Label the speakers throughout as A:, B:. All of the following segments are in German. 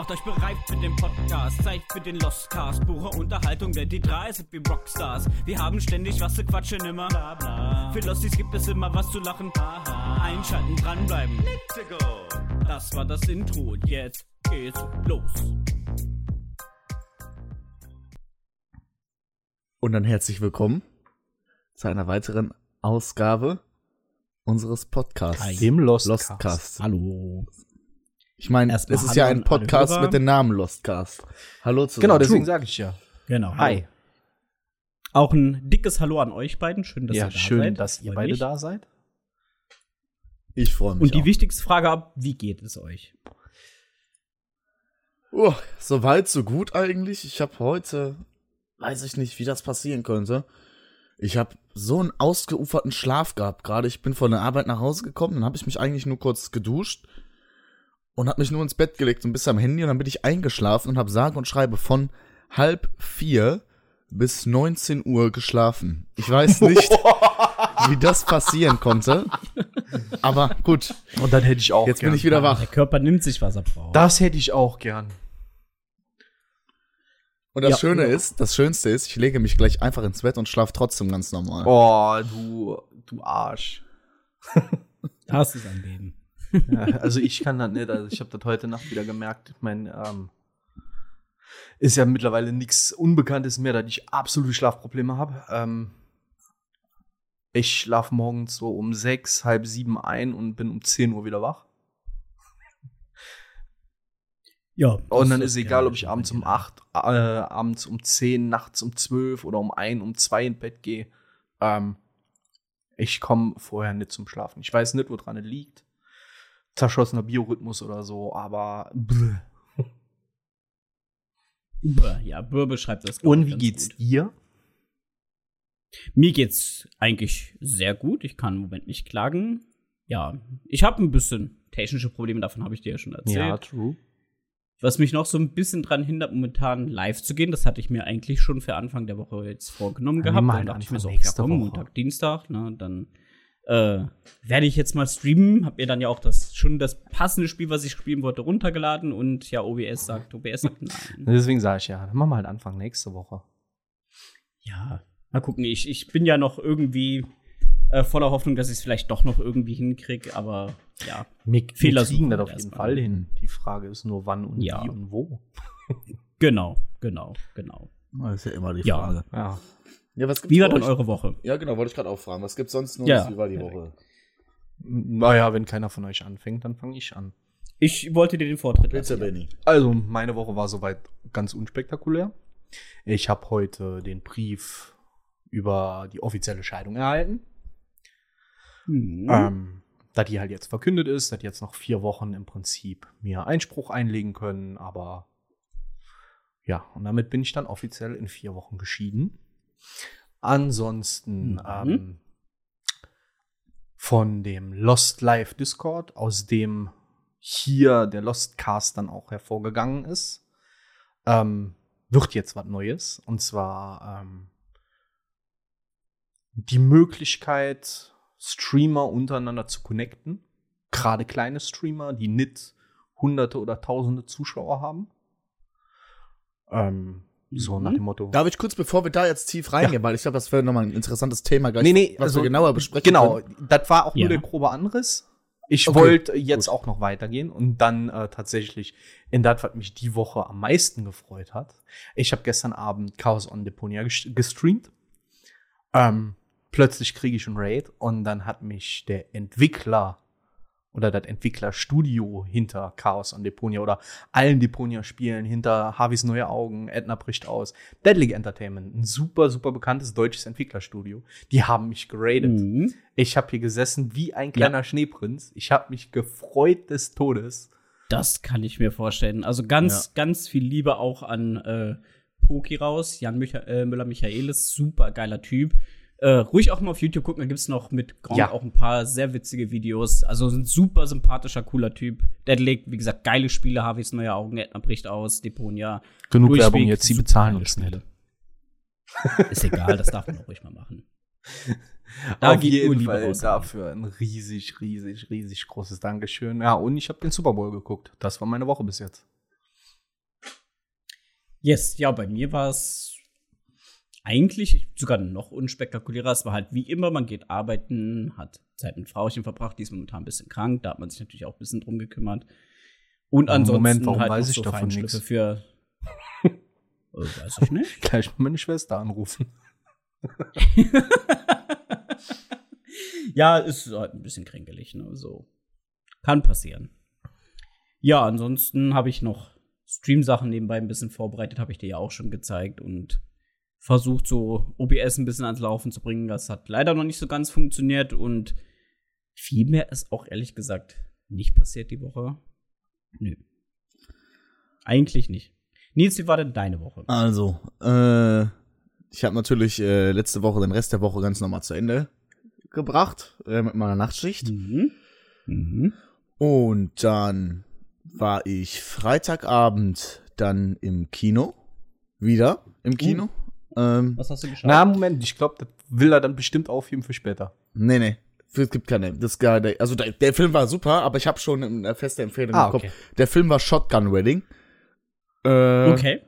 A: Macht euch bereit für den Podcast, Zeit für den Lostcast. Pure Unterhaltung, denn die drei sind wie Rockstars. Wir haben ständig was zu quatschen immer. Bla, bla. Für Losties gibt es immer was zu lachen. Aha. Einschalten, dranbleiben. Let's go. Das war das Intro und jetzt geht's los.
B: Und dann herzlich willkommen zu einer weiteren Ausgabe unseres Podcasts.
C: Dem Lostcast.
B: Lostcast.
C: Hallo.
B: Ich meine, es ist
C: Hallo
B: ja ein Podcast mit dem Namen Lostcast. Hallo zusammen.
C: Genau, deswegen sage ich ja.
D: Genau.
C: Hi.
D: Auch ein dickes Hallo an euch beiden. Schön, dass
C: ja,
D: ihr da
C: schön,
D: seid.
C: dass ihr beide
D: mich.
C: da seid.
B: Ich freue mich.
D: Und die
B: auch.
D: wichtigste Frage ab, wie geht es euch?
B: Oh, so weit, so gut eigentlich. Ich habe heute, weiß ich nicht, wie das passieren könnte. Ich habe so einen ausgeuferten Schlaf gehabt gerade. Ich bin von der Arbeit nach Hause gekommen, dann habe ich mich eigentlich nur kurz geduscht und habe mich nur ins Bett gelegt und bis am Handy und dann bin ich eingeschlafen und habe sage und schreibe von halb vier bis 19 Uhr geschlafen. Ich weiß nicht, wie das passieren konnte, aber gut,
C: Und dann hätte ich auch
B: jetzt
C: gern.
B: bin ich wieder wach.
D: Der Körper nimmt sich, was er braucht.
C: Das hätte ich auch gern.
B: Und das
D: Ja.
B: Schöne ist, das Schönste ist, ich lege mich gleich einfach ins Bett und schlafe trotzdem ganz normal.
C: Oh, du, du Arsch.
D: das ist ein Leben.
C: Ja, also ich kann das nicht. Also ich habe das heute Nacht wieder gemerkt. Ich meine, ähm, ist ja mittlerweile nichts Unbekanntes mehr, dass ich absolute Schlafprobleme habe. Ähm, ich schlafe morgens so um sechs, halb sieben ein und bin um 10 Uhr wieder wach.
D: Ja.
C: Und dann ist egal, ob ich abends um 8, äh, abends um 10, nachts um 12 oder um 1, um 2 ins Bett gehe. Ähm, ich komme vorher nicht zum Schlafen. Ich weiß nicht, woran es liegt. Zerschossener Biorhythmus oder so, aber. Bläh.
D: Bäh, Ja, Bür beschreibt das.
C: Und wie geht's
D: gut.
C: dir?
D: Mir geht's eigentlich sehr gut. Ich kann im Moment nicht klagen. Ja, ich habe ein bisschen technische Probleme, davon habe ich dir ja schon erzählt.
C: true.
D: Was mich noch so ein bisschen dran hindert, momentan live zu gehen, das hatte ich mir eigentlich schon für Anfang der Woche jetzt vorgenommen
C: Ja,
D: gehabt. Dann dachte ich mir
C: Anfang
D: so, ja komm. Montag, Dienstag, ne, dann äh, werde ich jetzt mal streamen. Hab mir dann ja auch das schon das passende Spiel, was ich spielen wollte, runtergeladen und ja, OBS sagt, OBS sagt nein.
C: Deswegen sage ich ja, dann machen wir halt Anfang nächste Woche.
D: ja, mal gucken. Ich, ich bin ja noch irgendwie äh, voller Hoffnung, dass ich es vielleicht doch noch irgendwie hinkriege, aber ja.
C: Wir,
D: Fehler
C: wir kriegen
D: suchen
C: das auf jeden. Fall hin. Die Frage ist nur, wann und
D: Ja.
C: wie und wo.
D: Genau, genau, genau.
B: Das ist ja immer die. Frage.
C: Ja.
B: Ja, was gibt's
D: Wie war denn eure Woche?
B: Ja, genau, wollte ich gerade auch fragen. Was gibt's sonst noch?
D: Ja.
B: Wie war die
D: Perfekt.
B: Woche?
C: Naja, wenn keiner von euch anfängt, dann fange ich an.
D: Ich wollte dir den Vortritt
B: Bitte,
D: lassen.
B: Benny.
C: Also, meine Woche war soweit ganz unspektakulär. Ich habe heute den Brief über die offizielle Scheidung erhalten.
D: Mhm.
C: Ähm, da die halt jetzt verkündet ist, dass jetzt noch vier Wochen im Prinzip mir Einspruch einlegen können, aber ja, und damit bin ich dann offiziell in vier Wochen geschieden. Ansonsten
D: Mhm.
C: ähm, von dem Lost Live Discord, aus dem hier der Lost Cast dann auch hervorgegangen ist, ähm, wird jetzt was Neues. Und zwar ähm, die Möglichkeit, Streamer untereinander zu connecten. Gerade kleine Streamer, die nicht hunderte oder tausende Zuschauer haben. Ähm, So
D: Mhm.
C: nach dem Motto.
B: Darf ich kurz, bevor wir da jetzt tief reingehen, weil ich glaube, das wäre nochmal ein interessantes Thema, gleich,
C: Nee, nee,
B: was
C: also,
B: wir genauer besprechen
C: Genau,
B: können.
C: das war auch
D: Ja.
C: nur der grobe Anriss. Ich
B: Okay,
C: wollte jetzt
B: gut.
C: auch noch weitergehen und dann äh, tatsächlich in das, was mich die Woche am meisten gefreut hat. Ich habe gestern Abend Chaos on Deponia ges- gestreamt. Ähm, plötzlich kriege ich einen Raid und dann hat mich der Entwickler oder das Entwicklerstudio hinter Chaos on Deponia oder allen Deponia-Spielen, hinter Harveys Neue Augen, Edna bricht aus, Deadly Entertainment, ein super, super bekanntes deutsches Entwicklerstudio, die haben mich geradet.
D: Mhm.
C: Ich habe hier gesessen wie ein kleiner Schneeprinz. Ich habe mich gefreut des Todes.
D: Das kann ich mir vorstellen. Also ganz, ganz viel Liebe auch an äh, Poki raus. Jan äh, Müller-Michaelis, super geiler Typ. Äh, ruhig auch mal auf YouTube gucken, da gibt's noch mit Gronk
C: Ja.
D: auch ein paar sehr witzige Videos. Also ein super sympathischer, cooler Typ. Der legt, wie gesagt, geile Spiele, Harveys neue Augen, Edna bricht aus, Deponia.
C: Genug
D: Durchweg
C: Werbung jetzt, sie bezahlen uns nicht.
D: Ist egal, das darf man auch ruhig mal machen. Da
C: Auf jeden Fall dafür ein riesig, riesig, riesig großes Dankeschön. Ja, und ich habe den Super Bowl geguckt. Das war meine Woche bis jetzt.
D: Yes, ja, bei mir war es eigentlich sogar noch unspektakulärer. Es war halt wie immer, man geht arbeiten, hat Zeit mit Frauchen verbracht, die ist momentan ein bisschen krank, da hat man sich natürlich auch ein bisschen drum gekümmert. Und ansonsten
C: Moment, warum
D: halt
C: weiß ich
D: so
C: davon nix?
D: für äh, weiß ich nicht.
C: Gleich mal meine Schwester anrufen.
D: ja, ist halt ein bisschen kränkelig, ne? So. Kann passieren. Ja, ansonsten habe ich noch Stream-Sachen nebenbei ein bisschen vorbereitet, habe ich dir ja auch schon gezeigt und versucht, so OBS ein bisschen ans Laufen zu bringen. Das hat leider noch nicht so ganz funktioniert und viel mehr ist auch ehrlich gesagt nicht passiert die Woche. Nö. Eigentlich nicht. Nils, wie war denn deine Woche?
B: Also, äh, ich habe natürlich äh, letzte Woche den Rest der Woche ganz normal zu Ende gebracht äh, mit meiner Nachtschicht.
D: Mhm. Mhm.
B: Und dann war ich Freitagabend dann im Kino. Wieder im Kino. Ähm,
D: Was hast du geschaut?
C: Na, Moment, ich glaube, das will er dann bestimmt aufheben für später.
B: nee, nee. Es gibt keine. Das gar, der, also der, der Film war super, aber ich habe schon eine feste Empfehlung
C: Ah,
B: bekommen.
C: okay.
B: Der Film war Shotgun Wedding. Äh,
D: okay.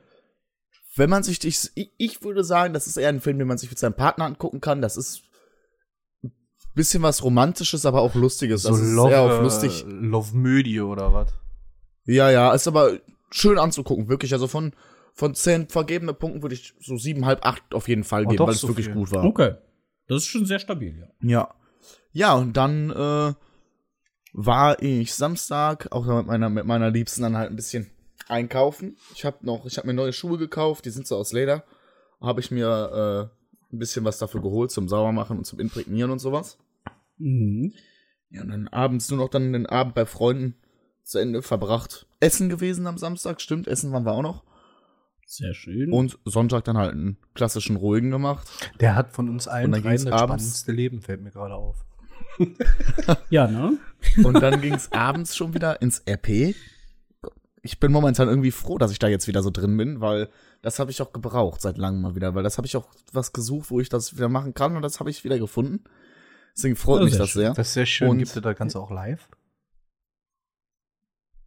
B: Wenn man sich, ich, ich würde sagen, das ist eher ein Film, den man sich mit seinem Partner angucken kann. Das ist ein bisschen was Romantisches, aber auch Lustiges. Also es ist sehr auf lustig.
C: äh, Love Mödie oder was?
B: Ja, ja, ist aber schön anzugucken, wirklich. Also von, von zehn vergebene Punkten würde ich so siebenhalb, acht auf jeden Fall
C: Oh,
B: geben, weil es
C: so
B: wirklich
C: viel.
B: gut war.
D: Okay. Das ist schon sehr stabil, ja.
B: Ja. Ja, und dann äh, war ich Samstag auch mit meiner, mit meiner Liebsten dann halt ein bisschen einkaufen. Ich habe noch, ich habe mir neue Schuhe gekauft, die sind so aus Leder. Habe ich mir äh, ein bisschen was dafür geholt zum Saubermachen und zum Imprägnieren und sowas.
D: Mhm.
B: Ja, und dann abends nur noch dann den Abend bei Freunden zu Ende verbracht. Essen gewesen am Samstag, stimmt, Essen waren wir auch noch.
D: Sehr schön.
B: Und Sonntag dann halt einen klassischen ruhigen gemacht.
C: Der hat von uns allen
B: Und dann
C: drei
B: ging's
C: das
B: abends-
C: spannendste Leben, fällt mir gerade auf.
D: ja, ne?
B: Und dann ging es abends schon wieder ins RP. Ich bin momentan irgendwie froh, dass ich da jetzt wieder so drin bin, weil das habe ich auch gebraucht seit langem mal wieder, weil das habe ich auch was gesucht, wo ich das wieder machen kann und das habe ich wieder gefunden. Deswegen freut
D: Ja,
B: mich
D: sehr
B: das
D: schön.
B: sehr.
C: Das ist sehr schön.
B: Und-
C: Gibt es das Ganze auch live?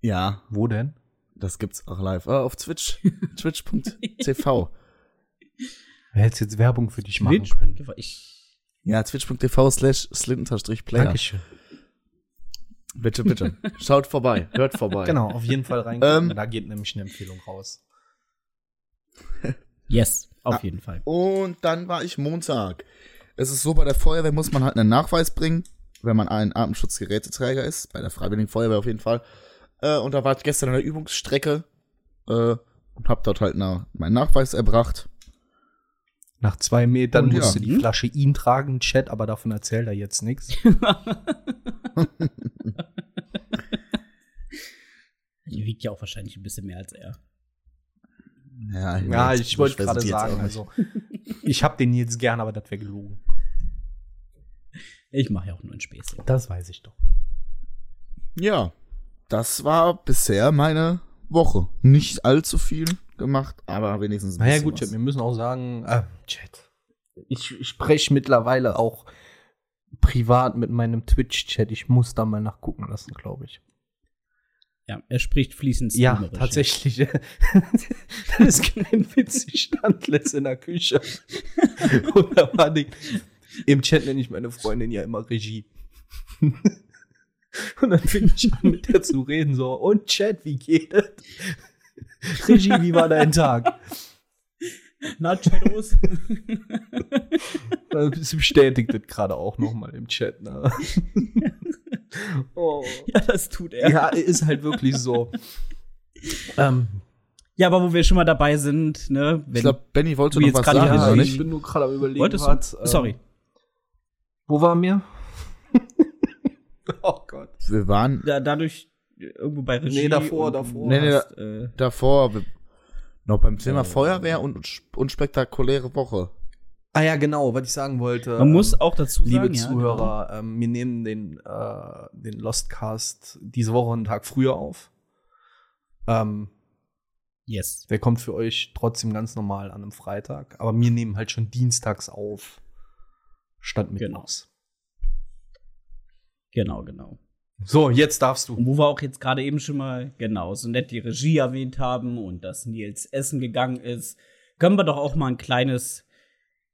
B: Ja,
C: Wo denn?
B: Das gibt's auch live. Äh, auf Twitch. Twitch.tv.
C: Wer hätte jetzt Werbung für dich machen
D: Twitch.
C: können?
D: Ich,
B: Ja, twitch.tv slash slitten-player.
C: Dankeschön.
B: Bitte, bitte. Schaut vorbei, hört vorbei.
C: Genau, auf jeden Fall rein.
B: Ähm,
C: da geht nämlich eine Empfehlung raus.
D: yes, auf
B: Ah.
D: jeden Fall.
B: Und dann war ich Montag. Es ist so, bei der Feuerwehr muss man halt einen Nachweis bringen, wenn man ein Atemschutzgeräteträger ist. Bei der Freiwilligen Feuerwehr auf jeden Fall. Äh, und da war ich gestern an der Übungsstrecke äh, und hab dort halt na, meinen Nachweis erbracht.
C: Nach zwei Metern
B: Und ja.
C: musste die
D: Hm?
C: Flasche ihn tragen, Chat, aber davon erzählt er jetzt nichts.
D: Die wiegt ja auch wahrscheinlich ein bisschen mehr als er.
B: Ja,
C: Ja,
B: jetzt-
C: ich wollte gerade sagen, also ich hab den jetzt gern, aber das wäre gelogen.
D: Ich mache ja auch nur ein Späßchen.
C: Das weiß ich doch.
B: Ja, das war bisher meine Woche. Nicht allzu viel gemacht, aber wenigstens ein
C: Naja
B: bisschen
C: gut, Chat, wir müssen auch sagen, äh, Chat. Ich, ich spreche mittlerweile auch privat mit meinem Twitch-Chat. Ich muss da mal nachgucken lassen, glaube ich.
D: Ja, er spricht fließend
C: Ja, tatsächlich. das ist kein Witz. Ich stand letzt in der Küche. Und da war die, im Chat nenne ich meine Freundin ja immer Regie. Und dann fing ich an, mit der zu reden, so, und Chat, wie geht es? Regie, wie war dein Tag?
D: Na, Shadows.
C: Sie bestätigt das gerade auch nochmal im Chat. Ne? oh.
D: ja, das tut er.
C: Ja, ist halt wirklich so. ähm,
D: Ja, aber wo wir schon mal dabei sind, ne?
B: Ich glaube, Benny wollte
D: du
B: noch
D: jetzt
B: was
D: gerade
B: sagen, nicht?
C: ich bin nur gerade am überlegen.
D: wolltest du?
C: ähm,
D: Sorry.
C: Wo waren wir? oh Gott.
B: Wir waren
D: Da, dadurch irgendwo bei Regie.
C: Nee, davor, davor.
B: Nee, nee,
D: hast, äh,
B: davor noch beim Thema
D: Äh.
B: Feuerwehr und unspektakuläre Woche.
C: Ah ja, genau, was ich sagen wollte.
D: man muss
C: ähm,
D: auch dazu sagen,
C: Liebe
D: ja,
C: Zuhörer, ähm, wir nehmen den, äh, den Lostcast diese Woche einen Tag früher auf. Ähm,
D: Yes.
C: der kommt für euch trotzdem ganz normal an einem Freitag. Aber wir nehmen halt schon dienstags auf. Statt mittwochs.
D: Genau, genau.
C: So, jetzt darfst du.
D: Und wo wir auch jetzt gerade eben schon mal, genau, so nett die Regie erwähnt haben und dass Nils Essen gegangen ist, können wir doch auch mal ein kleines,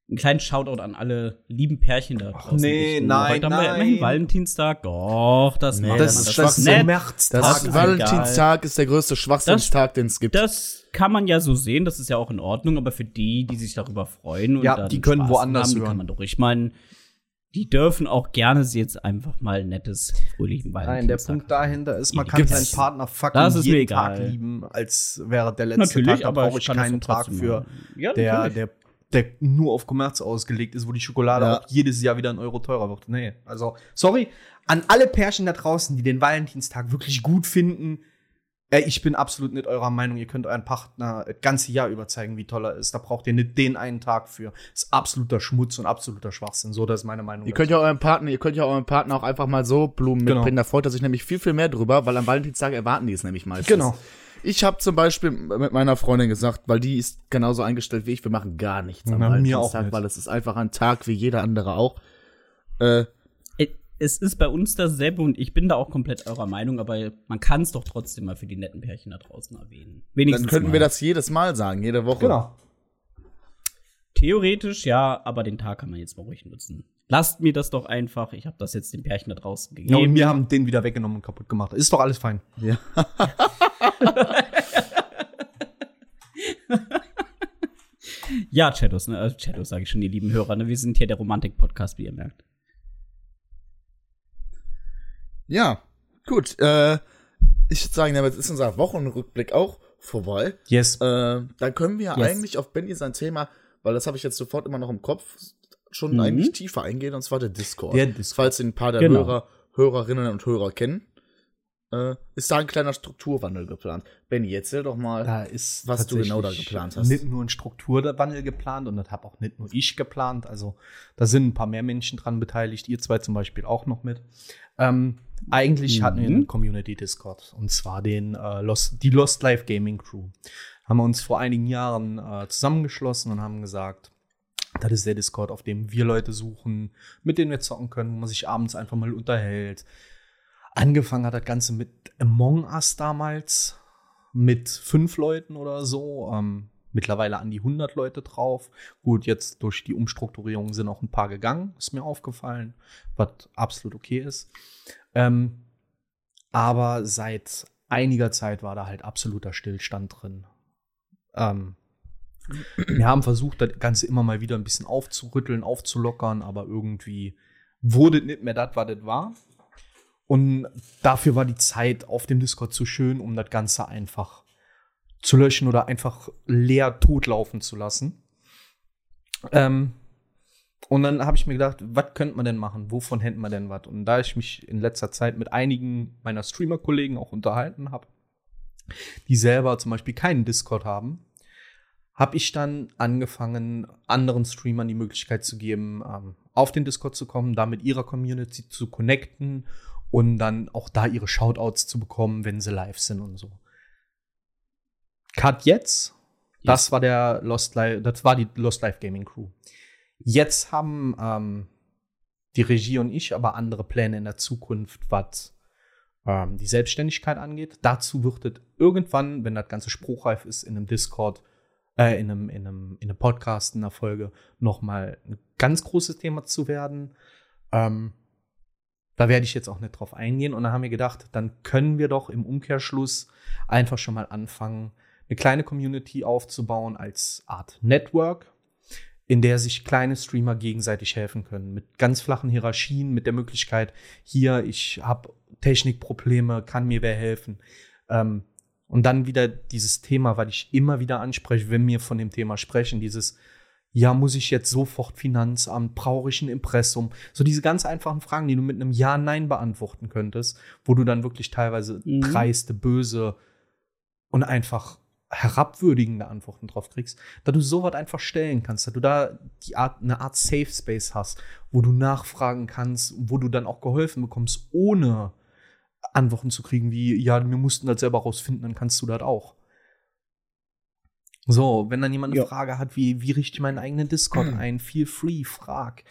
D: einen kleinen Shoutout an alle lieben Pärchen da draußen.
C: nee,
D: richten.
C: nein,
D: Heute haben wir
C: nein.
D: immerhin Valentinstag. Doch, das
B: Nee,
D: macht
C: das,
D: Das
C: das ist
D: nett.
C: Märztag.
B: Das
D: ist
B: Valentinstag ist der größte Schwachsinnstag, den es gibt.
D: Das kann man ja so sehen, das ist ja auch in Ordnung, aber für die, die sich darüber freuen und
C: Ja,
D: dann
C: die können
D: Spaß
C: woanders
D: haben, die
C: hören.
D: kann man doch. Ich meine, die dürfen auch gerne sie jetzt einfach mal nettes, fröhlichen
C: Nein, der Punkt dahinter ist, man kann seinen Partner fucking
D: Das ist mir
C: jeden. Tag lieben, als wäre der letzte
D: Natürlich,
C: Tag. Da
D: aber
C: brauche ich keinen Tag für.
D: Ja,
C: der,
D: natürlich.
C: der, der nur auf Kommerz ausgelegt ist, wo die Schokolade
B: Ja.
C: auch jedes Jahr wieder ein Euro teurer wird. Nee, also, sorry, an alle Pärchen da draußen, die den Valentinstag wirklich gut finden, äh, ich bin absolut nicht eurer Meinung. Ihr könnt euren Partner das ganze Jahr über zeigen, wie toll er ist. Da braucht ihr nicht den einen Tag für. Das ist absoluter Schmutz und absoluter Schwachsinn. So, das ist meine Meinung.
B: Ihr könnt ja eurem Partner, ihr könnt ja eurem Partner auch einfach mal so Blumen
C: Genau.
B: mitbringen. Da freut er sich nämlich viel, viel mehr drüber, weil am Valentinstag erwarten die es nämlich meistens.
C: Genau.
B: Ich habe zum Beispiel mit meiner Freundin gesagt, weil die ist genauso eingestellt wie ich, wir machen gar nichts am
C: Na, mir
B: Valentinstag, weil es ist einfach ein Tag wie jeder andere auch. Äh,
D: Es ist bei uns dasselbe und ich bin da auch komplett eurer Meinung, aber man kann es doch trotzdem mal für die netten Pärchen da draußen erwähnen. Wenigstens
B: dann könnten
D: mal.
B: wir das jedes Mal sagen, jede Woche.
C: Genau.
D: Theoretisch ja, aber den Tag kann man jetzt mal ruhig nutzen. Lasst mir das doch einfach. Ich habe das jetzt den Pärchen da draußen
C: Ja,
D: gegeben.
C: und wir haben den wieder weggenommen und kaputt gemacht. Ist doch alles fein.
B: Ja.
D: Ja, Chatos, ne? Also Chatos sage ich schon, ihr lieben Hörer, ne? Wir sind hier der Romantik-Podcast, wie ihr merkt.
B: Ja, gut. Äh, ich würde sagen, damit ist unser Wochenrückblick auch vorbei.
C: Yes.
B: Äh, dann können wir
D: Yes.
B: eigentlich auf Benny sein Thema, weil das habe ich jetzt sofort immer noch im Kopf, schon
D: Mhm.
B: eigentlich tiefer eingehen, und zwar der Discord.
C: Der Discord.
B: Falls ihn ein paar der
D: Genau.
B: Hörer, Hörerinnen und Hörer kennen, äh, ist da ein kleiner Strukturwandel geplant. Benny, erzähl doch mal.
C: Da ist
B: was du genau da geplant hast.
C: Nicht nur ein Strukturwandel geplant und das habe auch nicht nur ich geplant. Also da sind ein paar mehr Menschen dran beteiligt. Ihr zwei zum Beispiel auch noch mit. Ähm, eigentlich
D: Mhm.
C: hatten wir einen Community Discord und zwar den äh, Lost, die Lost Life Gaming Crew. Haben wir uns vor einigen Jahren äh, zusammengeschlossen und haben gesagt, das ist der Discord, auf dem wir Leute suchen, mit denen wir zocken können, wo man sich abends einfach mal unterhält. Angefangen hat das Ganze mit Among Us damals, mit fünf Leuten oder so. Ähm, mittlerweile an die 100 Leute drauf. Gut, jetzt durch die Umstrukturierung sind auch ein paar gegangen, ist mir aufgefallen, was absolut okay ist. Ähm, aber seit einiger Zeit war da halt absoluter Stillstand drin. Ähm, wir haben versucht, das Ganze immer mal wieder ein bisschen aufzurütteln, aufzulockern, aber irgendwie wurde nicht mehr das, was das war. Und dafür war die Zeit auf dem Discord zu schön, um das Ganze einfach zu löschen oder einfach leer totlaufen zu lassen. Ähm, und dann habe ich mir gedacht, was könnte man denn machen? Wovon hätten wir denn was? Und da ich mich in letzter Zeit mit einigen meiner Streamer-Kollegen auch unterhalten habe, die selber zum Beispiel keinen Discord haben, habe ich dann angefangen, anderen Streamern die Möglichkeit zu geben, ähm, auf den Discord zu kommen, da mit ihrer Community zu connecten und dann auch da ihre Shoutouts zu bekommen, wenn sie live sind und so. Cut jetzt. Das war der Lost Life, das war die Lost Life Gaming Crew. Jetzt haben ähm, die Regie und ich aber andere Pläne in der Zukunft, was ähm, die Selbstständigkeit angeht. Dazu wird es irgendwann, wenn das Ganze spruchreif ist, in einem Discord, äh, in einem, in einem, in einem Podcast, in einer Folge, nochmal ein ganz großes Thema zu werden. Ähm, da werde ich jetzt auch nicht drauf eingehen. Und dann haben wir gedacht, dann können wir doch im Umkehrschluss einfach schon mal anfangen, eine kleine Community aufzubauen als Art Network, in der sich kleine Streamer gegenseitig helfen können. Mit ganz flachen Hierarchien, mit der Möglichkeit, hier, ich habe Technikprobleme, kann mir wer helfen. Ähm, und dann wieder dieses Thema, weil ich immer wieder anspreche, wenn wir von dem Thema sprechen, dieses, ja, muss ich jetzt sofort Finanzamt, brauche ich ein Impressum? So diese ganz einfachen Fragen, die du mit einem Ja, Nein beantworten könntest, wo du dann wirklich teilweise
D: Mhm.
C: dreiste, böse und einfach herabwürdigende Antworten drauf kriegst, da du sowas einfach stellen kannst, dass du da die Art, eine Art Safe Space hast, wo du nachfragen kannst, wo du dann auch geholfen bekommst, ohne Antworten zu kriegen, wie, ja, wir mussten das selber rausfinden, dann kannst du das auch. So, wenn dann jemand eine
D: Ja.
C: Frage hat, wie, wie richte ich meinen eigenen Discord ein, feel free, frag.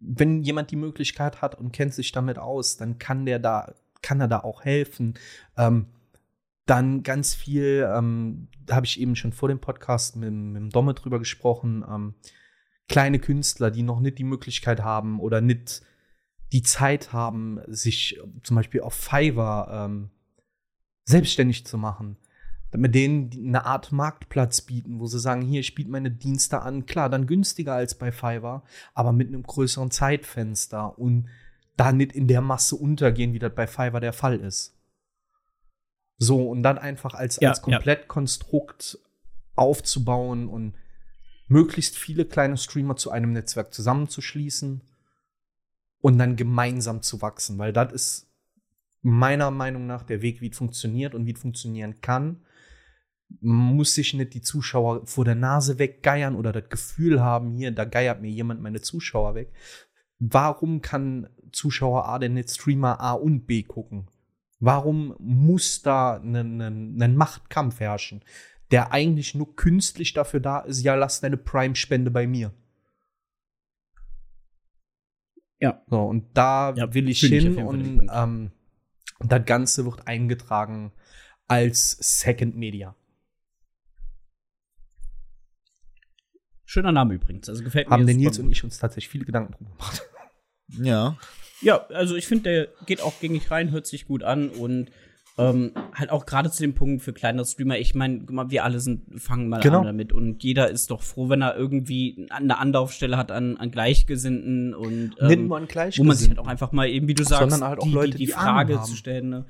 C: Wenn jemand die Möglichkeit hat und kennt sich damit aus, dann kann der da kann er da auch helfen? Ähm, dann ganz viel, ähm, da habe ich eben schon vor dem Podcast mit, mit dem Domme drüber gesprochen, ähm, kleine Künstler, die noch nicht die Möglichkeit haben oder nicht die Zeit haben, sich zum Beispiel auf Fiverr ähm, selbstständig zu machen. Mit denen eine Art Marktplatz bieten, wo sie sagen, hier, ich biete meine Dienste an. Klar, dann günstiger als bei Fiverr, aber mit einem größeren Zeitfenster und da nicht in der Masse untergehen, wie das bei Fiverr der Fall ist. So, und dann einfach als,
D: Ja,
C: als Komplettkonstrukt aufzubauen und möglichst viele kleine Streamer zu einem Netzwerk zusammenzuschließen und dann gemeinsam zu wachsen, weil das ist meiner Meinung nach der Weg, wie es funktioniert und wie es funktionieren kann. Man muss sich nicht die Zuschauer vor der Nase weggeiern oder das Gefühl haben, hier, da geiert mir jemand meine Zuschauer weg. Warum kann Zuschauer A denn nicht Streamer A und B gucken? Warum muss da ein Machtkampf herrschen, der eigentlich nur künstlich dafür da ist, ja, lass deine Prime-Spende bei mir.
D: Ja.
C: So, und da
D: Ja,
C: will ich
D: ich
C: hin
D: den
C: und ähm, das Ganze wird eingetragen als Second Media.
D: Schöner Name übrigens. Also gefällt mir
C: Haben der
D: super
C: Nils und ich uns tatsächlich viele Gedanken drum gemacht.
B: Ja.
D: Ja, also ich finde, der geht auch gängig rein, hört sich gut an und ähm, halt auch gerade zu dem Punkt für kleinere Streamer. Ich meine, guck mal, wir alle sind, fangen mal
C: Genau.
D: an damit und jeder ist doch froh, wenn er irgendwie eine Anlaufstelle hat an, an Gleichgesinnten und ähm,
C: an
D: wo man sich halt
C: Gleichgesinnten.
D: auch einfach mal eben, wie du sagst,
C: halt auch
D: die,
C: Leute,
D: die, die
C: die
D: Frage
C: haben.
D: zu stellen. Ne?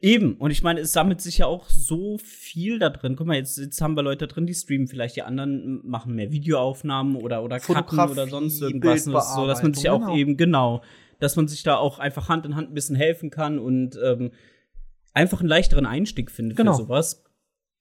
D: Eben, und ich meine, es sammelt sich ja auch so viel da drin. Guck mal, jetzt, jetzt haben wir Leute drin, die streamen vielleicht, die anderen machen mehr Videoaufnahmen oder, oder cutten
C: Fotografie,
D: oder sonst irgendwas. So, dass man sich
C: Bildbearbeitung,
D: auch
C: genau.
D: eben, genau, dass man sich da auch einfach Hand in Hand ein bisschen helfen kann und ähm, einfach einen leichteren Einstieg findet
C: Genau.
D: für sowas.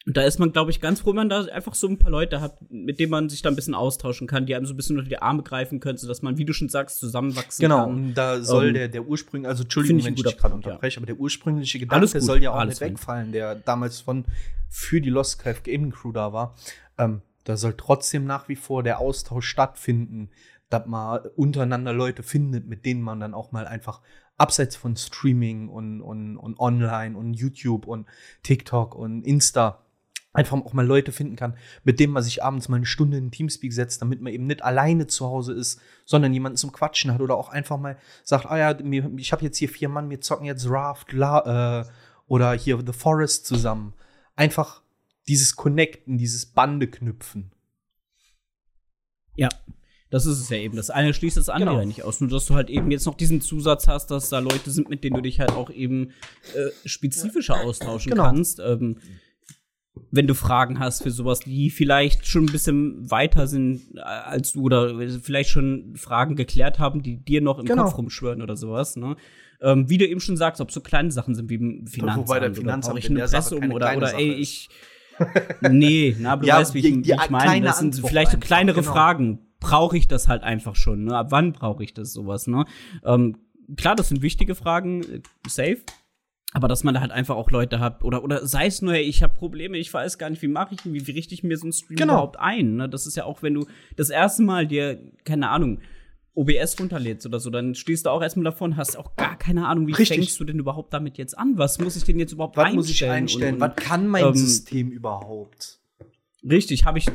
D: Und da ist man, glaube ich, ganz froh, wenn man da einfach so ein paar Leute hat, mit denen man sich da ein bisschen austauschen kann, die einem so ein bisschen unter die Arme greifen können, sodass man, wie du schon sagst, zusammenwachsen
C: Genau,
D: kann.
C: und da soll
D: Ähm,
C: der, der ursprüngliche, also Entschuldigung,
D: ich
C: wenn ich dich gerade
D: Punkt, ja.
C: unterbreche, aber der ursprüngliche Gedanke
D: gut,
C: soll ja auch
D: alles
C: nicht wegfallen, der damals von für die Lost Craft Gaming Crew da war. Ähm, da soll trotzdem nach wie vor der Austausch stattfinden, dass man untereinander Leute findet, mit denen man dann auch mal einfach abseits von Streaming und, und, und online und YouTube und TikTok und Insta einfach auch mal Leute finden kann, mit denen man sich abends mal eine Stunde in Teamspeak setzt, damit man eben nicht alleine zu Hause ist, sondern jemanden zum Quatschen hat oder auch einfach mal sagt, ah ja, ich habe jetzt hier vier Mann, wir zocken jetzt Raft La, äh, oder hier The Forest zusammen. Einfach dieses Connecten, dieses Bande knüpfen.
D: Ja, das ist es ja eben. Das eine schließt das andere
C: Genau.
D: ja nicht aus. Nur, dass du halt eben jetzt noch diesen Zusatz hast, dass da Leute sind, mit denen du dich halt auch eben äh, spezifischer austauschen
C: Genau.
D: kannst. Ähm, wenn du Fragen hast für sowas, die vielleicht schon ein bisschen weiter sind äh, als du oder vielleicht schon Fragen geklärt haben, die dir noch im
C: Genau.
D: Kopf rumschwören oder sowas, ne? Ähm, wie du eben schon sagst, ob so kleine Sachen sind wie Finanzamt
C: Wobei der
D: oder
C: Finanzamt
D: brauche ich
C: in
D: eine um
C: keine
D: oder, oder ey, ich Nee, na, aber du
C: Ja,
D: weißt, wie ich,
C: die-
D: wie
C: die
D: ich meine. Das sind
C: Antwort
D: vielleicht so kleinere
C: genau.
D: Fragen. Brauche ich das halt einfach schon? Ne? Ab wann brauche ich das sowas? Ne? Ähm, klar, das sind wichtige Fragen, äh, safe. Aber dass man da halt einfach auch Leute hat, oder, oder sei es nur, hey, ich habe Probleme, ich weiß gar nicht, wie mache ich, wie, wie richte ich mir so einen Stream
C: Genau.
D: überhaupt ein? Ne? Das ist ja auch, wenn du das erste Mal dir, keine Ahnung, OBS runterlädst oder so, dann stehst du auch erstmal davon, hast auch gar keine Ahnung, wie
C: Richtig.
D: fängst du denn überhaupt damit jetzt an? Was muss ich denn jetzt überhaupt
C: Was
D: einstellen?
C: muss ich einstellen?
D: Und,
C: Was kann mein
D: ähm,
C: System überhaupt?
D: Richtig, habe ich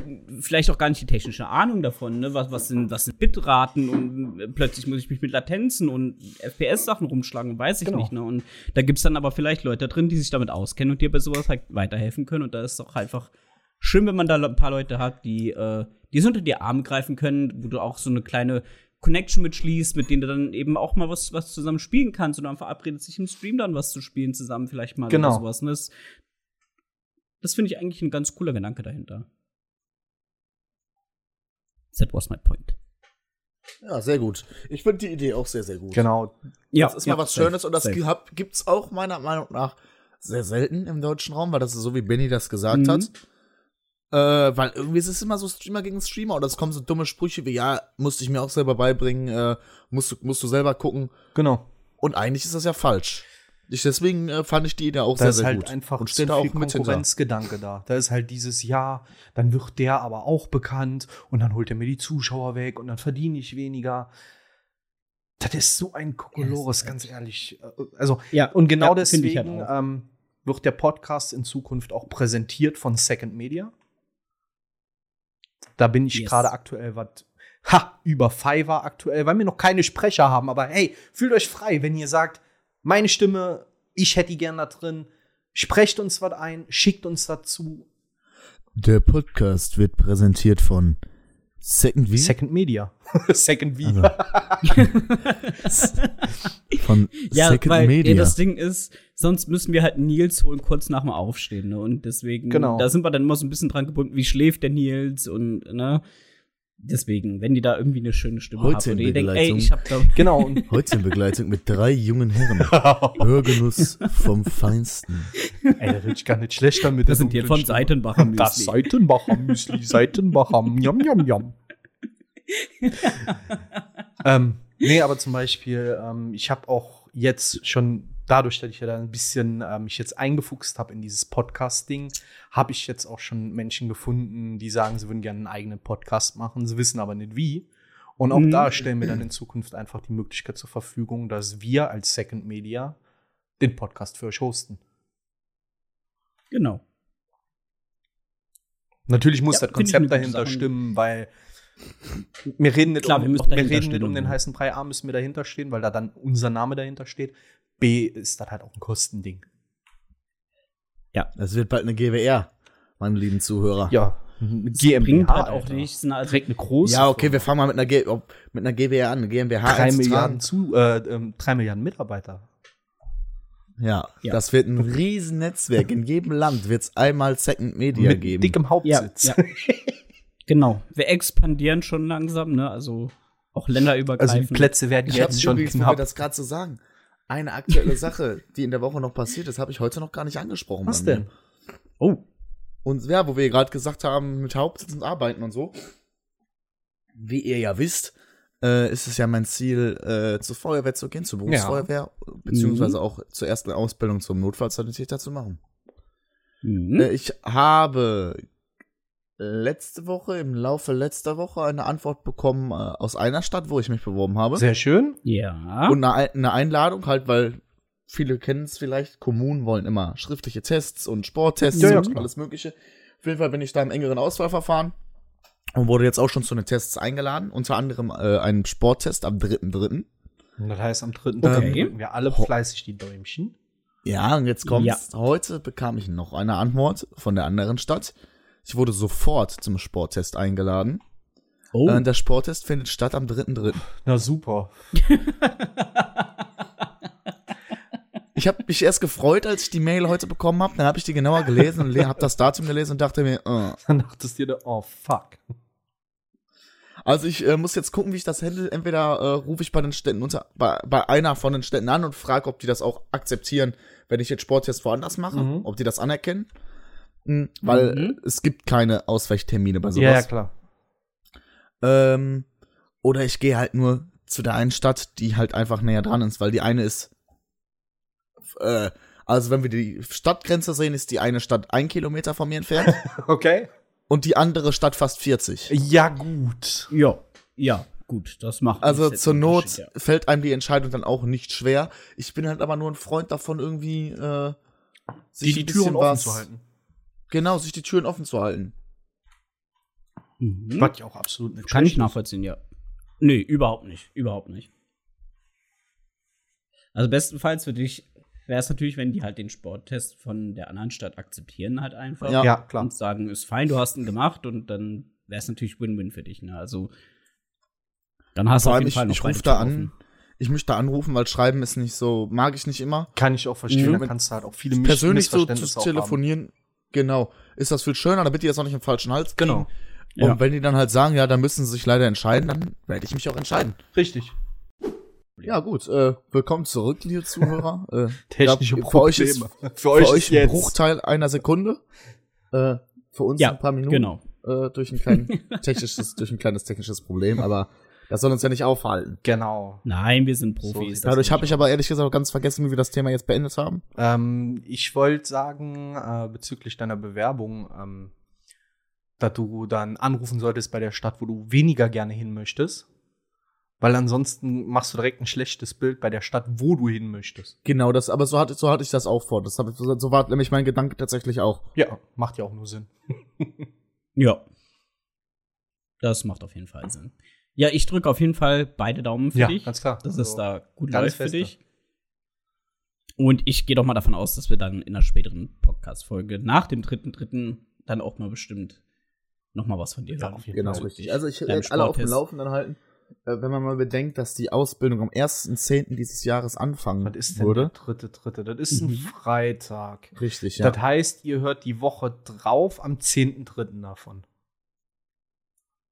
D: vielleicht auch gar nicht die technische Ahnung davon, ne? Was, was, sind, was sind Bitraten und äh, plötzlich muss ich mich mit Latenzen und FPS-Sachen rumschlagen, weiß ich
C: Genau.
D: nicht, ne? Und da gibt's dann aber vielleicht Leute drin, die sich damit auskennen und dir bei sowas halt weiterhelfen können. Und da ist doch einfach schön, wenn man da ein paar Leute hat, die, äh, die so unter die Arme greifen können, wo du auch so eine kleine Connection mitschließt, mit denen du dann eben auch mal was, was zusammen spielen kannst und dann verabredet sich im Stream dann was zu spielen zusammen vielleicht mal
C: Genau.
D: oder sowas. Ne? Das, das finde ich eigentlich ein ganz cooler Gedanke dahinter. That was my point.
B: Ja, sehr gut. Ich finde die Idee auch sehr, sehr gut.
C: Genau.
D: Ja,
B: Das ist mal was Schönes und das hab- gibt's auch meiner Meinung nach sehr selten im deutschen Raum, weil das ist so, wie Benny das gesagt
D: Mhm.
B: hat. Äh, weil irgendwie ist es immer so Streamer gegen Streamer oder es kommen so dumme Sprüche wie, ja, musste ich mir auch selber beibringen, äh, musst, du, musst du selber gucken.
C: Genau.
B: Und eigentlich ist das ja falsch. Ich, deswegen äh, fand ich die Idee auch
C: Da
B: sehr,
C: ist
B: sehr
C: halt
B: gut.
C: einfach
B: und steht da auch.
C: Konkurrenzgedanke da. Da ist halt dieses Ja, dann wird der aber auch bekannt und dann holt er mir die Zuschauer weg und dann verdiene ich weniger. Das ist so ein Kokolores,
D: Ja,
C: ganz ehrlich. Also,
D: Ja,
C: und genau
D: ja,
C: deswegen
D: halt
C: ähm, wird der Podcast in Zukunft auch präsentiert von Second Media. Da bin ich
D: Yes.
C: gerade aktuell was. Ha, über Fiverr aktuell, weil wir noch keine Sprecher haben. Aber hey, fühlt euch frei, wenn ihr sagt, meine Stimme, ich hätte die gern da drin. Sprecht uns was ein, schickt uns dazu.
B: Der Podcast wird präsentiert von Second V.
C: Second Media. Second V.
B: Also, von
D: Ja,
B: Second
D: weil
B: Media.
D: Ja, das Ding ist, sonst müssen wir halt Nils holen kurz nach dem Aufstehen, ne? Und deswegen,
C: Genau.
D: da sind wir dann immer so ein bisschen dran gebunden, wie schläft der Nils und, ne? Deswegen, wenn die da irgendwie eine schöne Stimme
B: Heute
D: haben
B: in
D: und die denken, ey,
B: Begleitung.
D: ich hab da.
C: Genau. Und
B: Heute in Begleitung mit drei jungen Herren. Hörgenuss vom Feinsten.
C: ey, da wird ich gar nicht schlechter mit der
D: Präsentiert
C: dunklen
D: von. Seitenbacher Müsli.
C: Das Seitenbacher Müsli, Seitenbacher, jam, jam, jam. ähm, nee, aber zum Beispiel, ähm, ich habe auch jetzt schon dadurch, dass ich ja da ein bisschen äh, mich jetzt eingefuchst habe in dieses Podcast-Ding, habe ich jetzt auch schon Menschen gefunden, die sagen, sie würden gerne einen eigenen Podcast machen, sie wissen aber nicht wie. Und auch
D: Mhm.
C: da stellen wir dann in Zukunft einfach die Möglichkeit zur Verfügung, dass wir als Second Media den Podcast für euch hosten.
D: Genau.
C: Natürlich muss
D: Ja,
C: das Konzept dahinter stimmen, weil wir reden nicht,
D: Klar,
C: um,
D: wir
C: wir reden nicht um den heißen Brei A, müssen wir dahinter stehen, weil da dann unser Name dahinter steht. B ist das halt auch ein Kostending.
B: Es wird bald eine GWR, meine lieben Zuhörer.
C: Ja, GmbH.
D: Bringt halt auch
C: Alter.
D: nichts. Ne? Also,
C: Direkt eine große.
B: Ja, okay, wir fangen mal mit einer, G mit einer GWR an. Eine GmbH
C: drei. Milliarden zu, äh, ähm, drei Milliarden Mitarbeiter.
B: Ja,
D: Ja.
B: das wird ein riesen Netzwerk. In jedem Land wird es einmal Second Media
C: mit
B: geben.
C: dickem Hauptsitz.
D: Ja, genau. Wir expandieren schon langsam, ne? Also auch
C: Also
D: länderübergreifend.
C: die Plätze werden jetzt schon
B: übrigens, wo wir
C: knapp.
B: das gerade so sagen, eine aktuelle Sache, die in der Woche noch passiert ist, habe ich heute noch gar nicht angesprochen.
C: Was denn?
D: Oh.
B: Und ja, wo wir gerade gesagt haben, mit Hauptsitz und Arbeiten und so. Wie ihr ja wisst, äh, ist es ja mein Ziel, äh, zur Feuerwehr zu gehen, zur Berufsfeuerwehr, beziehungsweise auch zur ersten Ausbildung zum Notfallsanitäter zu machen.
D: Mhm.
B: Äh, ich habe letzte Woche, im Laufe letzter Woche, eine Antwort bekommen äh, aus einer Stadt, wo ich mich beworben habe.
C: Sehr schön.
D: ja.
B: Und eine, Ein- eine Einladung halt, weil viele kennen es vielleicht, Kommunen wollen immer schriftliche Tests und Sporttests
C: Ja, ja,
B: und
C: klar.
B: alles mögliche. Auf jeden Fall bin ich da im engeren Auswahlverfahren und wurde jetzt auch schon zu den Tests eingeladen, unter anderem äh, einen Sporttest am 3.3.
C: Und das heißt, am dritten
D: Okay.
C: Tag drücken wir alle fleißig die Däumchen.
B: Ja, und jetzt kommt's.
D: Ja.
B: Heute bekam ich noch eine Antwort von der anderen Stadt. Ich wurde sofort zum Sporttest eingeladen.
D: oh.
B: Äh, der Sporttest findet statt am 3.3.
C: Na super.
B: Ich habe mich erst gefreut, als ich die Mail heute bekommen habe. Dann habe ich die genauer gelesen und habe das Datum gelesen und dachte mir, äh.
C: Dann dachtest du dir, oh fuck.
B: also ich äh, muss jetzt gucken, wie ich das handle. Entweder äh, rufe ich bei den Städten unter, bei, bei einer von den Städten an und frage, ob die das auch akzeptieren, wenn ich jetzt Sporttest woanders mache,
C: Mhm.
B: ob die das anerkennen. Mhm, weil es gibt keine Ausweichtermine bei sowas.
C: Ja, ja, klar.
B: Ähm, oder ich gehe halt nur zu der einen Stadt, die halt einfach näher dran ist, weil die eine ist. Äh, also wenn wir die Stadtgrenze sehen, ist die eine Stadt ein Kilometer von mir entfernt
C: Okay.
B: und die andere Stadt fast 40.
C: Ja, gut.
D: ja. Ja, gut, das macht
B: Also zur Not
D: ja.
B: fällt einem die Entscheidung dann auch nicht schwer. Ich bin halt aber nur ein Freund davon, irgendwie äh, sich
C: Die, die Türen offen zu halten.
B: Genau, sich die Türen offen zu halten.
D: Mhm.
C: Was ja auch absolut nicht
D: Kann ich nachvollziehen, ja. Nee, überhaupt nicht. Überhaupt nicht. Also bestenfalls für dich wäre es natürlich, wenn die halt den Sporttest von der anderen Stadt akzeptieren, halt einfach.
B: Ja.
C: Ja, klar.
D: Und sagen, ist fein, du hast ihn gemacht und dann wäre es natürlich Win-Win für dich, ne? Also dann hast du auf jeden
B: ich,
D: Fall noch
B: ich rufe da an. Ich möchte da anrufen, weil Schreiben ist nicht so, mag ich nicht immer.
C: Kann ich auch verstehen.
B: Mhm.
C: Da kannst du halt auch viele
B: persönlich so zu telefonieren, genau, ist das viel schöner, damit die jetzt auch nicht im falschen Hals kriegen.
C: Genau.
B: Und
D: Ja.
B: wenn die dann halt sagen, ja, dann müssen sie sich leider entscheiden, dann werde ich mich auch entscheiden.
C: Richtig.
B: Ja, gut, äh, willkommen zurück, liebe Zuhörer. äh,
C: Technische
B: ja, für euch ist,
C: Probleme.
B: für
C: für euch,
B: euch
C: ist
B: ein
C: jetzt.
B: Bruchteil einer Sekunde. Äh, für uns
D: Ja,
B: ein paar Minuten.
D: genau.
B: Äh, durch ein klein technisches, durch ein kleines technisches Problem, aber das soll uns ja nicht aufhalten.
C: Genau.
D: Nein, wir sind
C: So
D: Profis.
C: das
B: Dadurch habe ich aber ehrlich gesagt auch ganz vergessen, wie wir das Thema jetzt beendet haben.
C: Ähm, ich wollte sagen, äh, bezüglich deiner Bewerbung, ähm, dass du dann anrufen solltest bei der Stadt, wo du weniger gerne hin möchtest. Weil ansonsten machst du direkt ein schlechtes Bild bei der Stadt, wo du hin möchtest.
B: Genau, das, aber so hatte, so hatte ich das auch vor. Das hab, so war nämlich mein Gedanke tatsächlich auch.
C: Ja, macht ja auch nur Sinn.
D: Ja. Das macht auf jeden Fall Sinn. Ja, ich drücke auf jeden Fall beide Daumen für
C: Ja,
D: dich.
C: ganz klar.
D: Dass
C: Also,
D: es da gut
C: ganz
D: läuft für
C: feste.
D: dich. Und ich gehe doch mal davon aus, dass wir dann in einer späteren Podcast-Folge nach dem dritten, dritten dann auch mal bestimmt noch mal was von dir
C: Ja,
D: hören.
B: Genau,
C: Fall.
B: richtig. Also ich werde alle auf dem. Laufenden halten. Äh, wenn man mal bedenkt, dass die Ausbildung am 1.10. dieses Jahres anfangen
C: Was ist denn
B: würde.
C: der dritte, dritte? Das ist ein
D: Mhm.
C: Freitag.
B: Richtig, ja.
C: Das heißt, ihr hört die Woche drauf am 10.3. davon.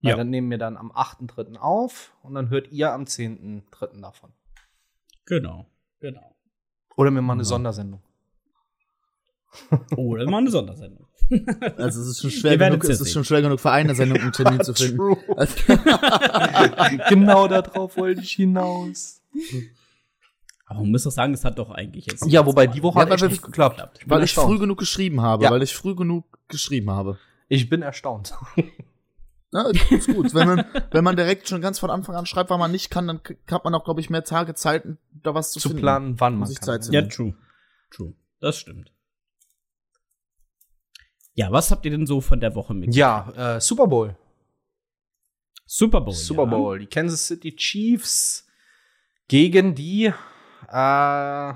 C: Weil
D: Ja.
C: dann nehmen wir dann am 8.3. auf und dann hört ihr am 10.3. davon.
D: Genau, genau.
C: Oder wir machen eine
B: Ja.
C: Sondersendung.
D: Oder mal eine Sondersendung.
B: Also es ist schon schwer genug,
D: es
B: es ist schon schwer genug für eine Sendung einen Termin zu finden. Also,
C: genau darauf wollte ich hinaus.
D: Aber man muss doch sagen, es hat doch eigentlich jetzt.
C: Ja, wobei die Woche
B: Ja,
C: hat
B: wir-
C: gut geklappt. Ich
B: weil ich früh genug geschrieben habe,
C: Ja.
B: weil ich früh genug geschrieben habe.
C: Ich bin erstaunt.
B: Ja, ist gut. wenn man, wenn man direkt schon ganz von Anfang an schreibt, weil man nicht kann, dann hat man auch, glaube ich, mehr Tage Zeit, da was zu,
C: zu
B: finden.
C: planen, wann man
B: Muss ich
C: kann.
B: Zeit zu
D: Ja, true. True. Das stimmt. Ja, was habt ihr denn so von der Woche mit?
C: Ja, äh, Super Bowl.
D: Super Bowl.
C: Super
D: ja.
C: Bowl. Die Kansas City Chiefs gegen die äh,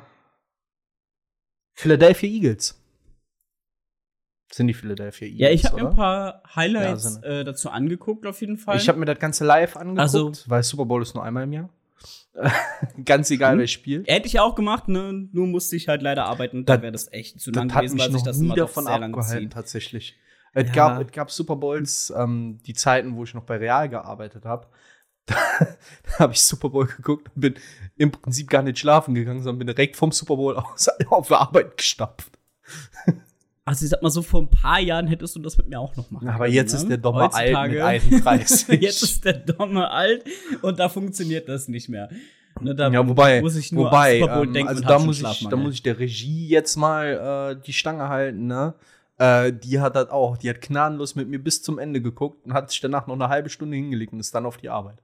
C: Philadelphia Eagles. Sind die Philadelphia Eagles?
D: Ja, ich habe mir ein paar Highlights
C: Ja,
D: äh, dazu angeguckt, auf jeden Fall.
C: Ich habe mir das Ganze live angeguckt,
D: Also-
C: weil Super Bowl ist nur einmal im Jahr. Ganz egal,
D: Hm?
C: wer spielt.
D: Hätte ich auch gemacht, ne? Nur musste ich halt leider arbeiten. Da wäre das echt zu lang gewesen, weil sich das
C: nie
D: immer doch
C: davon
D: sehr lange
C: abgehalten, tatsächlich. Es,
D: Ja.
C: gab, es gab Super Bowls, ähm, die Zeiten, wo ich noch bei Real gearbeitet habe. Da, da habe ich Super Bowl geguckt und bin im Prinzip gar nicht schlafen gegangen, sondern bin direkt vom Super Bowl aus auf der Arbeit gestapft.
D: Also ich sag mal so, vor ein paar Jahren hättest du das mit mir auch noch machen
C: Aber
D: können,
C: jetzt
D: ne?
C: ist der Dommer alt mit
D: Heutzutage-
C: 31.
D: jetzt ist der Domme alt und da funktioniert das nicht mehr. Ne, da
C: ja, wobei,
D: muss ich nur
C: wobei, ähm,
D: denken
C: also da muss, ich, da muss ich der Regie jetzt mal äh, die Stange halten, ne? Äh, die hat das auch, die hat gnadenlos mit mir bis zum Ende geguckt und hat sich danach noch eine halbe Stunde hingelegt und ist dann auf die Arbeit.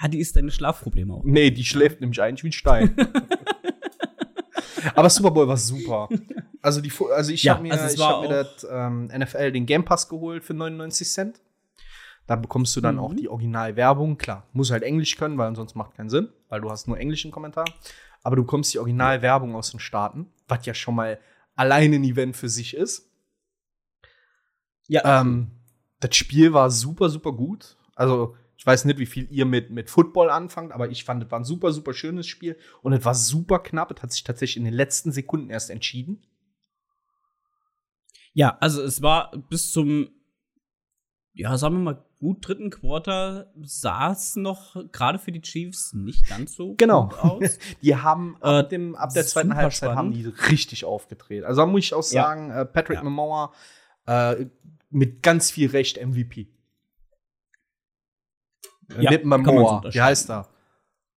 D: Ja, die ist deine Schlafprobleme auch.
C: Nee, die schläft nämlich eigentlich wie ein Stein. Aber Super Bowl war super. Also, die, also ich
D: Ja,
C: habe mir,
D: also
C: ich hab mir das ähm, NFL den Game Pass geholt für 99 Cent. Da bekommst du dann
D: Mhm.
C: auch die Originalwerbung. Klar, muss halt Englisch können, weil sonst macht keinen Sinn, weil du hast nur englischen Kommentar. Aber du bekommst die Originalwerbung aus den Staaten, was ja schon mal alleine ein Event für sich ist.
D: Ja,
C: Ähm, das Spiel war super, super gut. Also, ich weiß nicht, wie viel ihr mit, mit Football anfangt, aber ich fand, es war ein super, super schönes Spiel und es war super knapp. Es hat sich tatsächlich in den letzten Sekunden erst entschieden.
D: Ja, also es war bis zum, ja, sagen wir mal, gut dritten Quarter sah es noch gerade für die Chiefs nicht ganz so
C: Genau.
D: gut aus.
C: Die haben
D: Äh,
C: ab, dem, ab der zweiten Halbzeit haben
D: spannend.
C: die richtig aufgedreht. Also, da muss ich auch
D: Ja.
C: sagen, äh, Patrick
D: Ja.
C: Mahomes äh, mit ganz viel Recht MVP. Äh,
D: Ja, man so
C: Mamoa. Wie heißt er?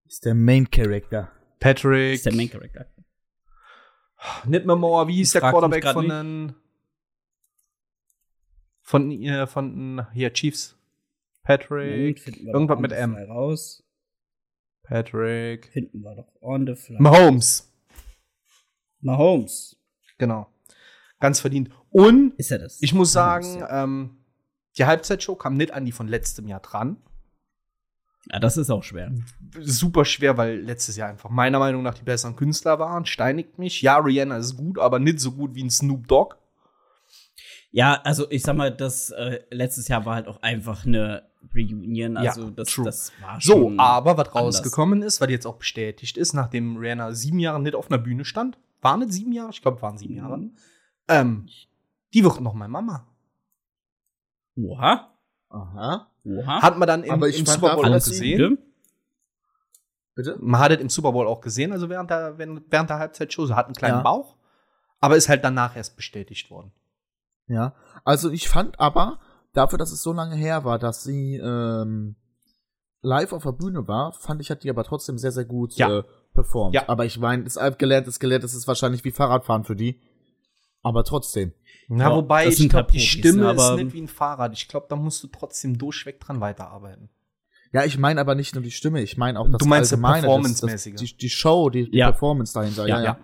B: Ist der Main Character.
C: Patrick.
D: ist der Main Character.
C: Nicht Mamoa, wie hieß der Quarterback von
D: nicht.
C: den von, äh, von hier Chiefs? Patrick.
D: Moment,
C: Irgendwas mit M.
D: Raus.
C: Patrick.
D: Finden wir doch on the fly.
C: Mahomes.
D: Mahomes.
C: Genau. Ganz verdient. Und
D: Ist er das?
C: ich muss
D: Mahomes,
C: sagen,
D: ja.
C: ähm, die Halbzeitshow kam nicht an die von letztem Jahr dran.
D: ja, das ist auch schwer.
C: Super schwer, weil letztes Jahr einfach meiner Meinung nach die besseren Künstler waren. Steinigt mich. Ja, Rihanna ist gut, aber nicht so gut wie ein Snoop Dogg.
D: Ja, also ich sag mal, das äh, letztes Jahr war halt auch einfach eine Reunion. Also das,
C: true.
D: das war
C: So,
D: schon.
C: aber was
D: anders.
C: rausgekommen ist, was jetzt auch bestätigt ist, nachdem Rihanna sieben Jahre nicht auf einer Bühne stand, waren nicht sieben Jahre? Ich glaube, waren sieben Jahre.
D: Mhm.
C: Ähm, die wird noch mal Mama.
D: Oha.
B: Aha.
D: Oha.
C: Hat man dann im,
B: Aber ich
C: im Super Bowl auch gesehen.
B: Bitte?
C: Man hat es im Super Bowl auch gesehen, also während der, während während der Halbzeitshow. Sie hat einen kleinen
B: Ja.
C: Bauch, aber ist halt danach erst bestätigt worden.
B: Ja. Also ich fand aber, dafür, dass es so lange her war, dass sie ähm, live auf der Bühne war, fand ich, hat die aber trotzdem sehr, sehr gut
C: Ja.
B: äh, performt.
C: Ja.
B: Aber ich meine, das ist gelernt, ist gelernt, das ist wahrscheinlich wie Fahrradfahren für die. Aber trotzdem.
C: Na,
D: Ja,
C: wobei,
D: das
C: ich
D: sind
C: glaube,
D: halt
C: die Stimme
D: ne,
C: ist
D: aber-
C: nicht wie ein Fahrrad. Ich glaube, da musst du trotzdem durchweg dran weiterarbeiten.
B: Ja, ich meine aber nicht nur die Stimme, ich meine auch das
C: Du meinst
B: Allgemeine, das-
C: Performance-mäßige.
B: das- Die, die Show, die, die
D: Ja.
B: Performance dahinter. Ja, ja.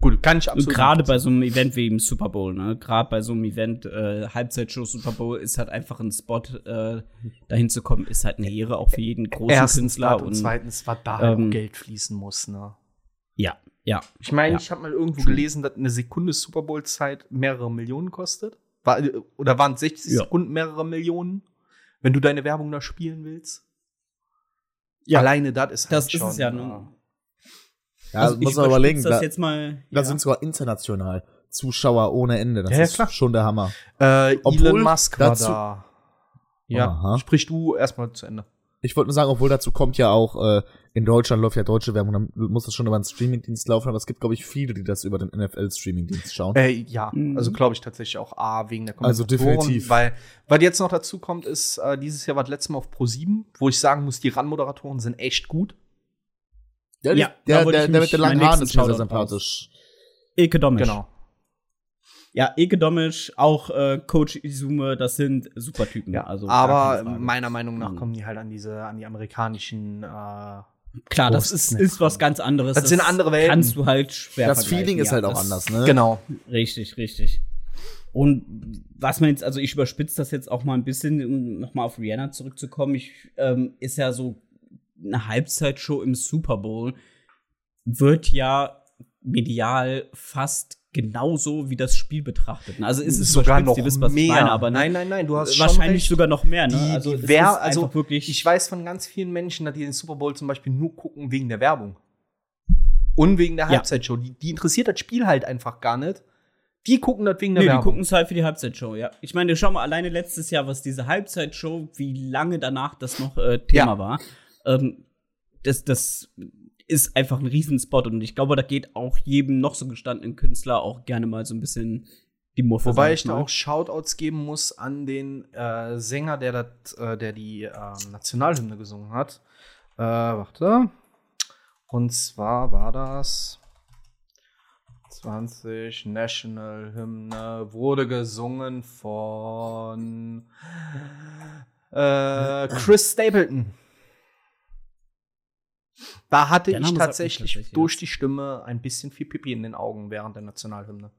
C: Gut, kann ich
D: Und
C: absolut.
D: gerade bei so einem Event wie im Super Bowl, ne? Gerade bei so einem Event, äh, Halbzeitshow Super Bowl, ist halt einfach ein Spot, äh, dahin zu kommen, ist halt eine Ehre, auch für jeden großen
C: Erstens
D: Künstler.
C: das und, zweitens, was da halt
D: ähm,
C: Geld fließen muss, ne?
D: ja, ja.
C: Ich meine,
D: Ja.
C: ich habe mal irgendwo
D: True.
C: gelesen, dass eine Sekunde Super Bowl Zeit mehrere Millionen kostet. War, oder waren 60
D: Ja.
C: Sekunden mehrere Millionen, wenn du deine Werbung da spielen willst?
D: Ja.
C: Alleine das ist
D: Das
C: halt
D: ist
C: schon,
D: es ja, ne?
B: Ja,
D: Also
B: muss man überlegen,
D: das
B: da,
D: jetzt mal.
B: da
D: ja.
B: sind sogar international Zuschauer ohne Ende. Das
C: Ja, ja,
B: ist
C: klar.
B: schon der Hammer.
C: Äh,
B: Obwohl
C: Elon Musk war
B: dazu-
C: da. Ja,
B: Aha.
C: sprich du erstmal zu Ende.
B: Ich wollte nur sagen, obwohl dazu kommt ja auch, äh, in Deutschland läuft ja deutsche Werbung, dann muss das schon über einen Streamingdienst laufen, aber es gibt, glaube ich, viele, die das über den NFL-Streamingdienst schauen.
C: Äh, ja,
D: Mhm.
C: also glaube ich tatsächlich auch A, wegen der
B: Also definitiv.
C: Weil, was jetzt noch dazu kommt, ist, äh, dieses Jahr war das letzte Mal auf Pro7, wo ich sagen muss, die RAN-Moderatoren sind echt gut.
B: Ja,
D: Ja,
B: der, der, der mit den langen Haaren ist mir sehr sympathisch.
D: Eke Domisch.
C: Genau.
D: Ja, Eke Domisch, auch äh, Coach Izume, das sind super Typen.
C: Ja,
D: also
C: aber meiner Meinung nach
D: Mhm.
C: kommen die halt an diese, an die amerikanischen, äh,
D: Klar, das
C: ist
D: ist, was ganz anderes.
C: Das sind andere Welten.
D: Kannst du halt schwer
B: Das Feeling ist
D: ja,
B: halt auch anders, ne?
C: genau.
D: Richtig, richtig. Und was man jetzt, also ich überspitze das jetzt auch mal ein bisschen, um nochmal auf Rihanna zurückzukommen. Ich, ähm, ist ja so eine Halbzeitshow im Super Bowl, wird ja medial fast genauso wie das Spiel betrachtet. Also ist es
C: sogar noch
D: wisst,
C: mehr.
D: meine, aber ne,
C: nein, nein, nein, du hast
D: wahrscheinlich sogar noch mehr. Ne?
C: Die,
D: also
C: die
D: ist
C: also
D: wirklich.
C: ich weiß von ganz vielen Menschen, dass die den Super Bowl zum Beispiel nur gucken wegen der Werbung. Und wegen der
D: Ja.
C: Halbzeitshow. Die, die interessiert das Spiel halt einfach gar nicht. Die gucken das wegen der
D: Nee, die
C: Werbung.
D: gucken es halt für die Halbzeitshow, ja. Ich meine, schau mal, alleine letztes Jahr, was diese Halbzeitshow, wie lange danach das noch äh, Thema
C: Ja.
D: war. Ähm, das, das ist einfach ein Riesenspot und ich glaube, da geht auch jedem noch so gestandenen Künstler auch gerne mal so ein bisschen die Muffe.
C: Wobei ich da auch Shoutouts geben muss an den äh, Sänger, der, dat, äh, der die ähm, Nationalhymne gesungen hat. Äh, warte. Und zwar war das 20 National Hymne wurde gesungen von äh, Chris Stapleton. Da hatte
D: Der
C: ich tatsächlich
D: tatsächlich
C: durch die Stimme ein bisschen viel Pipi in den Augen während der Nationalhymne.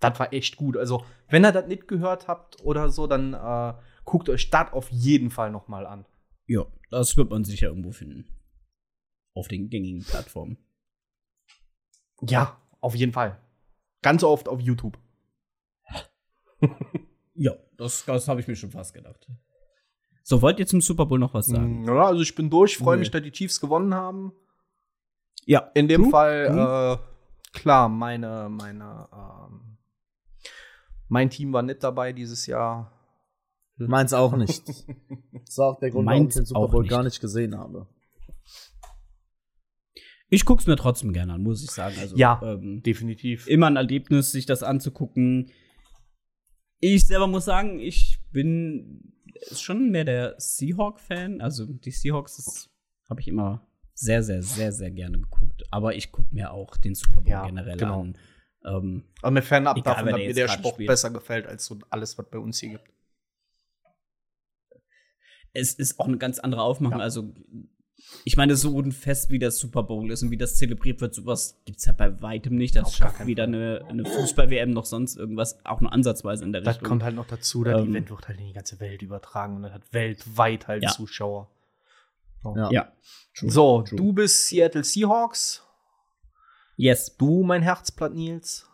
C: Das war echt gut. Also, wenn ihr das nicht gehört habt oder so, dann äh, guckt euch das auf jeden Fall noch mal an.
D: Ja, das wird man sicher irgendwo finden. Auf den gängigen Plattformen.
C: Ja, auf jeden Fall. Ganz oft auf YouTube.
D: Ja, das, das habe ich mir schon fast gedacht. So, wollt ihr zum Super Bowl noch was sagen?
C: Mm, Ja, also ich bin durch, freue
B: Nee.
C: mich, dass die Chiefs gewonnen haben.
D: Ja,
C: In dem
D: Du?
C: Fall, äh, klar, meine, meine, ähm, mein Team war nicht dabei dieses Jahr.
B: Meins auch nicht. Das war auch der Grund, warum ich
D: Meins
B: den Super Bowl
D: nicht.
B: gar nicht gesehen habe.
D: Ich guck's mir trotzdem gerne an, muss ich sagen. Also,
C: Ja.
D: ähm,
C: Definitiv.
D: immer ein Erlebnis, sich das anzugucken. Ich selber muss sagen, ich bin schon mehr der Seahawk-Fan. Also die Seahawks habe ich immer sehr, sehr, sehr, sehr gerne geguckt. Aber ich gucke mir auch den Super Bowl
C: Ja,
D: generell
C: genau.
D: an. Ähm,
C: Aber mir fernab
D: Egal,
C: davon, dass
D: der
C: mir der Sport
D: spielt.
C: besser gefällt als so alles, was bei uns hier gibt.
D: es ist auch eine ganz andere Aufmachung.
C: Ja.
D: Also ich meine, so ein Fest wie das Super Bowl ist und wie das zelebriert wird, sowas gibt's ja bei weitem nicht. Das
C: Auf
D: schafft weder eine, eine Fußball-WM noch sonst irgendwas, auch nur ansatzweise in der
C: Das
D: Richtung.
C: kommt halt noch dazu, das
D: Ähm,
C: Event wird halt in die ganze Welt übertragen und das hat weltweit halt
D: Ja.
C: Zuschauer.
B: Ja.
D: ja. True.
C: So,
D: True.
C: du bist Seattle Seahawks.
D: Yes.
C: Du, mein Herzblatt Nils.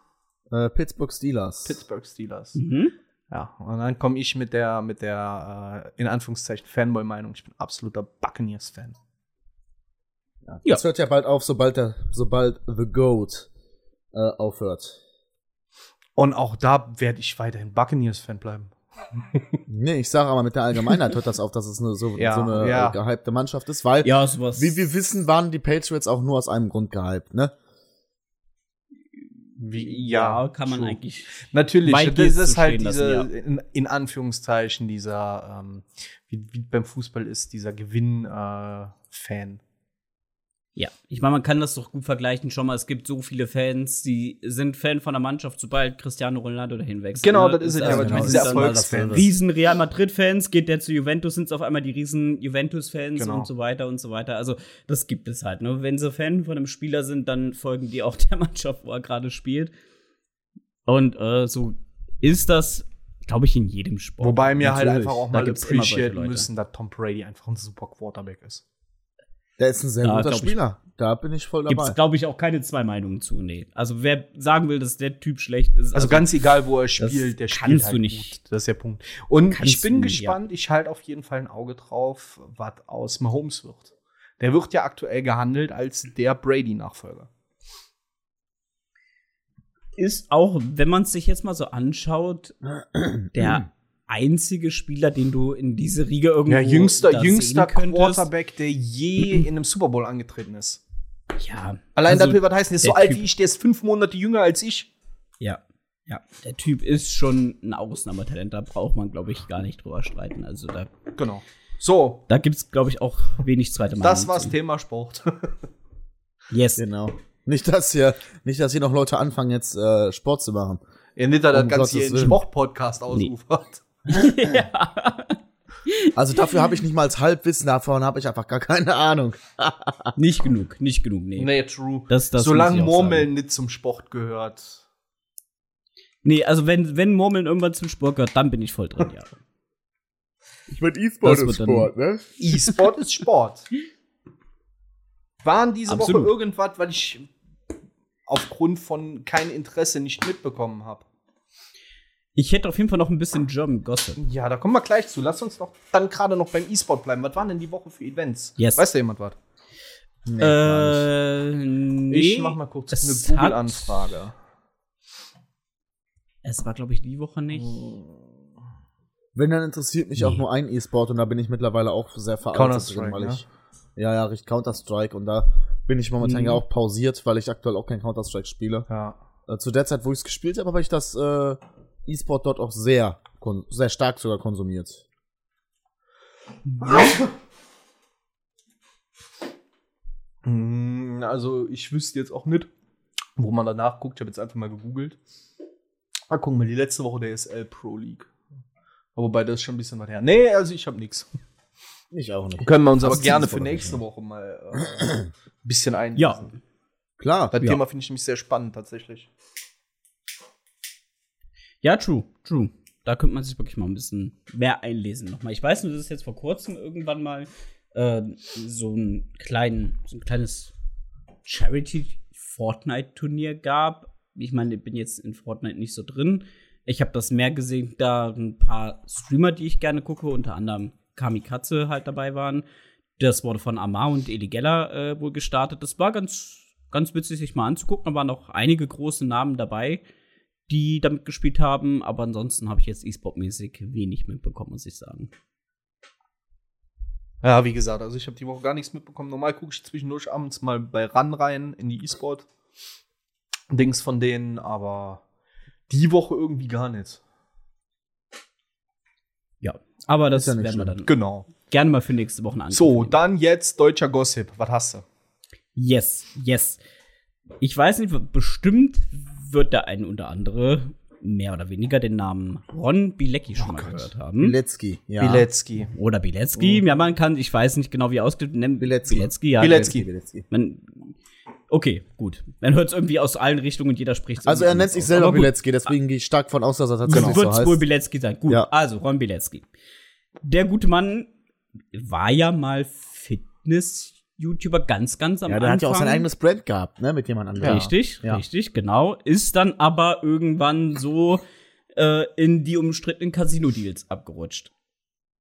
B: Äh, Pittsburgh Steelers.
C: Pittsburgh Steelers.
D: Mhm.
C: Ja, und dann komme ich mit der, mit der, äh, in Anführungszeichen, Fanboy-Meinung. Ich bin absoluter Buccaneers-Fan.
B: Ja.
D: Ja.
B: Das hört ja bald auf, sobald der, sobald The Goat äh, aufhört.
C: Und auch da werde ich weiterhin Buccaneers-Fan bleiben.
B: Nee, ich sage aber mit der Allgemeinheit hört das auf, dass es eine, so,
C: Ja,
B: so eine
C: ja.
B: äh, gehypte Mannschaft ist, weil,
D: Ja, sowas.
B: wie wir wissen, waren die Patriots auch nur aus einem Grund gehypt, ne?
C: Wie,
D: ja, kann man
C: true.
D: eigentlich.
C: Natürlich, das ist halt
D: stehen
C: diese,
D: lassen,
C: in, in Anführungszeichen, dieser, ähm, wie, wie beim Fußball ist, dieser Gewinn-Fan.
D: Ja, ich meine, man kann das doch gut vergleichen. Schon mal, es gibt so viele Fans, die sind Fan von der Mannschaft, sobald Cristiano Ronaldo dahin wechselt.
C: Genau,
D: ne?
C: das ist es ja,
D: also,
C: aber
B: genau,
C: diese
B: das ist dann
C: Erfolgsfans.
D: Riesen Real Madrid-Fans, geht der zu Juventus, sind es auf einmal die riesen Juventus-Fans
C: Genau.
D: und so weiter und so weiter. Also, das gibt es halt. Ne? Wenn sie Fan von einem Spieler sind, dann folgen die auch der Mannschaft, wo er gerade spielt. Und äh, so ist das, glaube ich, in jedem Sport.
C: Wobei wir halt einfach auch mal appreciaten müssen, dass Tom Brady einfach ein super Quarterback ist.
B: Der ist ein sehr
D: Ja,
B: guter
D: glaub ich.
B: Spieler. Da bin ich voll
D: Gibt
B: dabei.
D: es, glaube ich, auch keine zwei Meinungen zu. Nee. Also, wer sagen will, dass der Typ schlecht ist.
C: Also, ganz egal, wo er spielt, der
D: kannst
C: spielt halt
D: du nicht.
C: Gut. Das ist der Punkt. Und
D: Kannst
C: ich bin
D: nicht,
C: gespannt, ich halte auf jeden Fall ein Auge drauf, was aus Mahomes wird. Der wird ja aktuell gehandelt als der Brady-Nachfolger.
D: ist auch, wenn man es sich jetzt mal so anschaut, der einzige Spieler, den du in diese Riege irgendwo
C: Ja, jüngster, jüngster
D: sehen könntest.
C: Quarterback, der je in einem Super Bowl angetreten ist.
D: Ja,
C: Allein
D: also,
C: das will was heißen, der ist so
D: der
C: alt
D: Typ-
C: wie ich, der ist fünf Monate jünger als ich.
D: Ja, ja. Der Typ ist schon ein Ausnahmetalent. Da braucht man, glaube ich, gar nicht drüber streiten. Also da,
C: Genau. So,
D: da gibt es, glaube ich, auch wenig zweite Meinung.
C: das war's
D: zu.
C: Thema Sport.
D: Yes.
B: Genau. Nicht, dass hier, nicht, dass hier noch Leute anfangen, jetzt äh, Sport zu machen.
C: ja, nicht, dass das
B: Um
C: Ganze hier in. Sport-Podcast ausufert.
D: Ja.
B: Also dafür habe ich nicht mal als Halbwissen, davon habe ich einfach gar keine Ahnung.
D: Nicht genug, nicht genug, nee.
C: Nee, true.
D: Das- das
C: Solange Murmeln nicht zum Sport gehört.
D: Nee, also wenn, wenn Murmeln irgendwann zum Sport gehört, dann bin ich voll drin, ja.
B: Ich mein
D: Das wird dann-
B: ne?
C: E-Sport ist Sport. Waren diese
D: Absolut.
C: Woche irgendwas, weil ich aufgrund von kein Interesse nicht mitbekommen habe?
D: Ich hätte auf jeden Fall noch ein bisschen German Gossip.
C: Ja, da kommen wir gleich zu. Lass uns doch dann gerade noch beim E-Sport bleiben. Was waren denn die Woche für Events?
D: Yes.
C: Weiß da jemand was?
B: Nee.
D: Äh, nee.
C: Ich mach mal kurz
D: es
C: eine Google-Anfrage.
D: Es war, glaube ich, die Woche nicht.
B: Wenn, dann interessiert mich auch
D: Nee.
B: nur ein E-Sport und da bin ich mittlerweile auch sehr veraltet
C: Counter-Strike,
B: drin, weil
C: ne?
B: ich. Ja, ja, richtig Counter-Strike und da bin ich momentan
D: Mhm.
B: ja auch pausiert, weil ich aktuell auch kein Counter-Strike spiele.
C: Ja.
B: Äh, zu der Zeit, wo ich es gespielt habe, habe ich das äh, E-Sport dort auch sehr, sehr stark sogar konsumiert.
C: Mm, Also, ich wüsste jetzt auch nicht, wo man danach guckt. Ich habe jetzt einfach mal gegoogelt. Ah, gucken wir, die letzte Woche der SL Pro League. Aber wobei, das ist schon ein bisschen was her. Nee, also ich habe nichts.
B: Ich auch nicht.
C: Können wir uns aber gerne für nächste Woche mal äh, ein bisschen einlesen.
D: Ja.
B: Klar.
C: Das
D: Ja.
C: Thema finde ich nämlich sehr spannend tatsächlich.
D: Ja, true, true. Da könnte man sich wirklich mal ein bisschen mehr einlesen nochmal. Ich weiß nur, dass es jetzt vor kurzem irgendwann mal äh, so, ein kleinen, so ein kleines Charity-Fortnite-Turnier gab. Ich meine, ich bin jetzt in Fortnite nicht so drin. Ich habe das mehr gesehen, da ein paar Streamer, die ich gerne gucke, unter anderem Kamikaze halt dabei waren. Das wurde von Amar und Eli Geller äh, wohl gestartet. Das war ganz, ganz witzig, sich mal anzugucken. Da waren auch einige große Namen dabei die damit gespielt haben, aber ansonsten habe ich jetzt E-Sport-mäßig wenig mitbekommen, muss ich sagen.
C: Ja, wie gesagt, also ich habe die Woche gar nichts mitbekommen. Normal gucke ich zwischendurch abends mal bei Run rein in die E-Sport. Dings von denen, aber die Woche irgendwie gar nicht.
D: Ja, aber das
B: ja nicht
D: werden wir
B: schlimm.
D: dann
C: Genau.
D: gerne mal für nächste Woche angehen.
C: So, dann jetzt deutscher Gossip. Was hast du?
D: Yes, yes. Ich weiß nicht, bestimmt wird der ein oder andere mehr oder weniger den Namen Ron Bilecki schon
C: Oh
D: mal
C: Gott.
D: gehört haben.
B: Bilecki, ja.
C: Bilecki.
D: Oder Bilecki. Ja, man kann, ich weiß nicht genau, wie ausgesprochen.
B: Bilecki.
D: Bilecki, ja.
C: Bilecki.
B: Bilecki.
D: Man, okay, gut. Man hört es irgendwie aus allen Richtungen und jeder spricht
B: Also er nennt sich selber. Bilecki, deswegen gehe ich stark von aus, dass er tatsächlich
D: Wird
B: so
D: wohl
B: heißt.
D: Bilecki sein. Gut,
B: Ja.
D: also Ron Bilecki. Der gute Mann war ja mal Fitness-YouTuber ganz, ganz am
B: Ja, der
D: Anfang.
B: hat ja auch sein eigenes Brand gehabt, ne, mit jemand anderem.
D: Richtig,
B: Ja.
D: richtig, genau. Ist dann aber irgendwann so äh, in die umstrittenen Casino-Deals abgerutscht.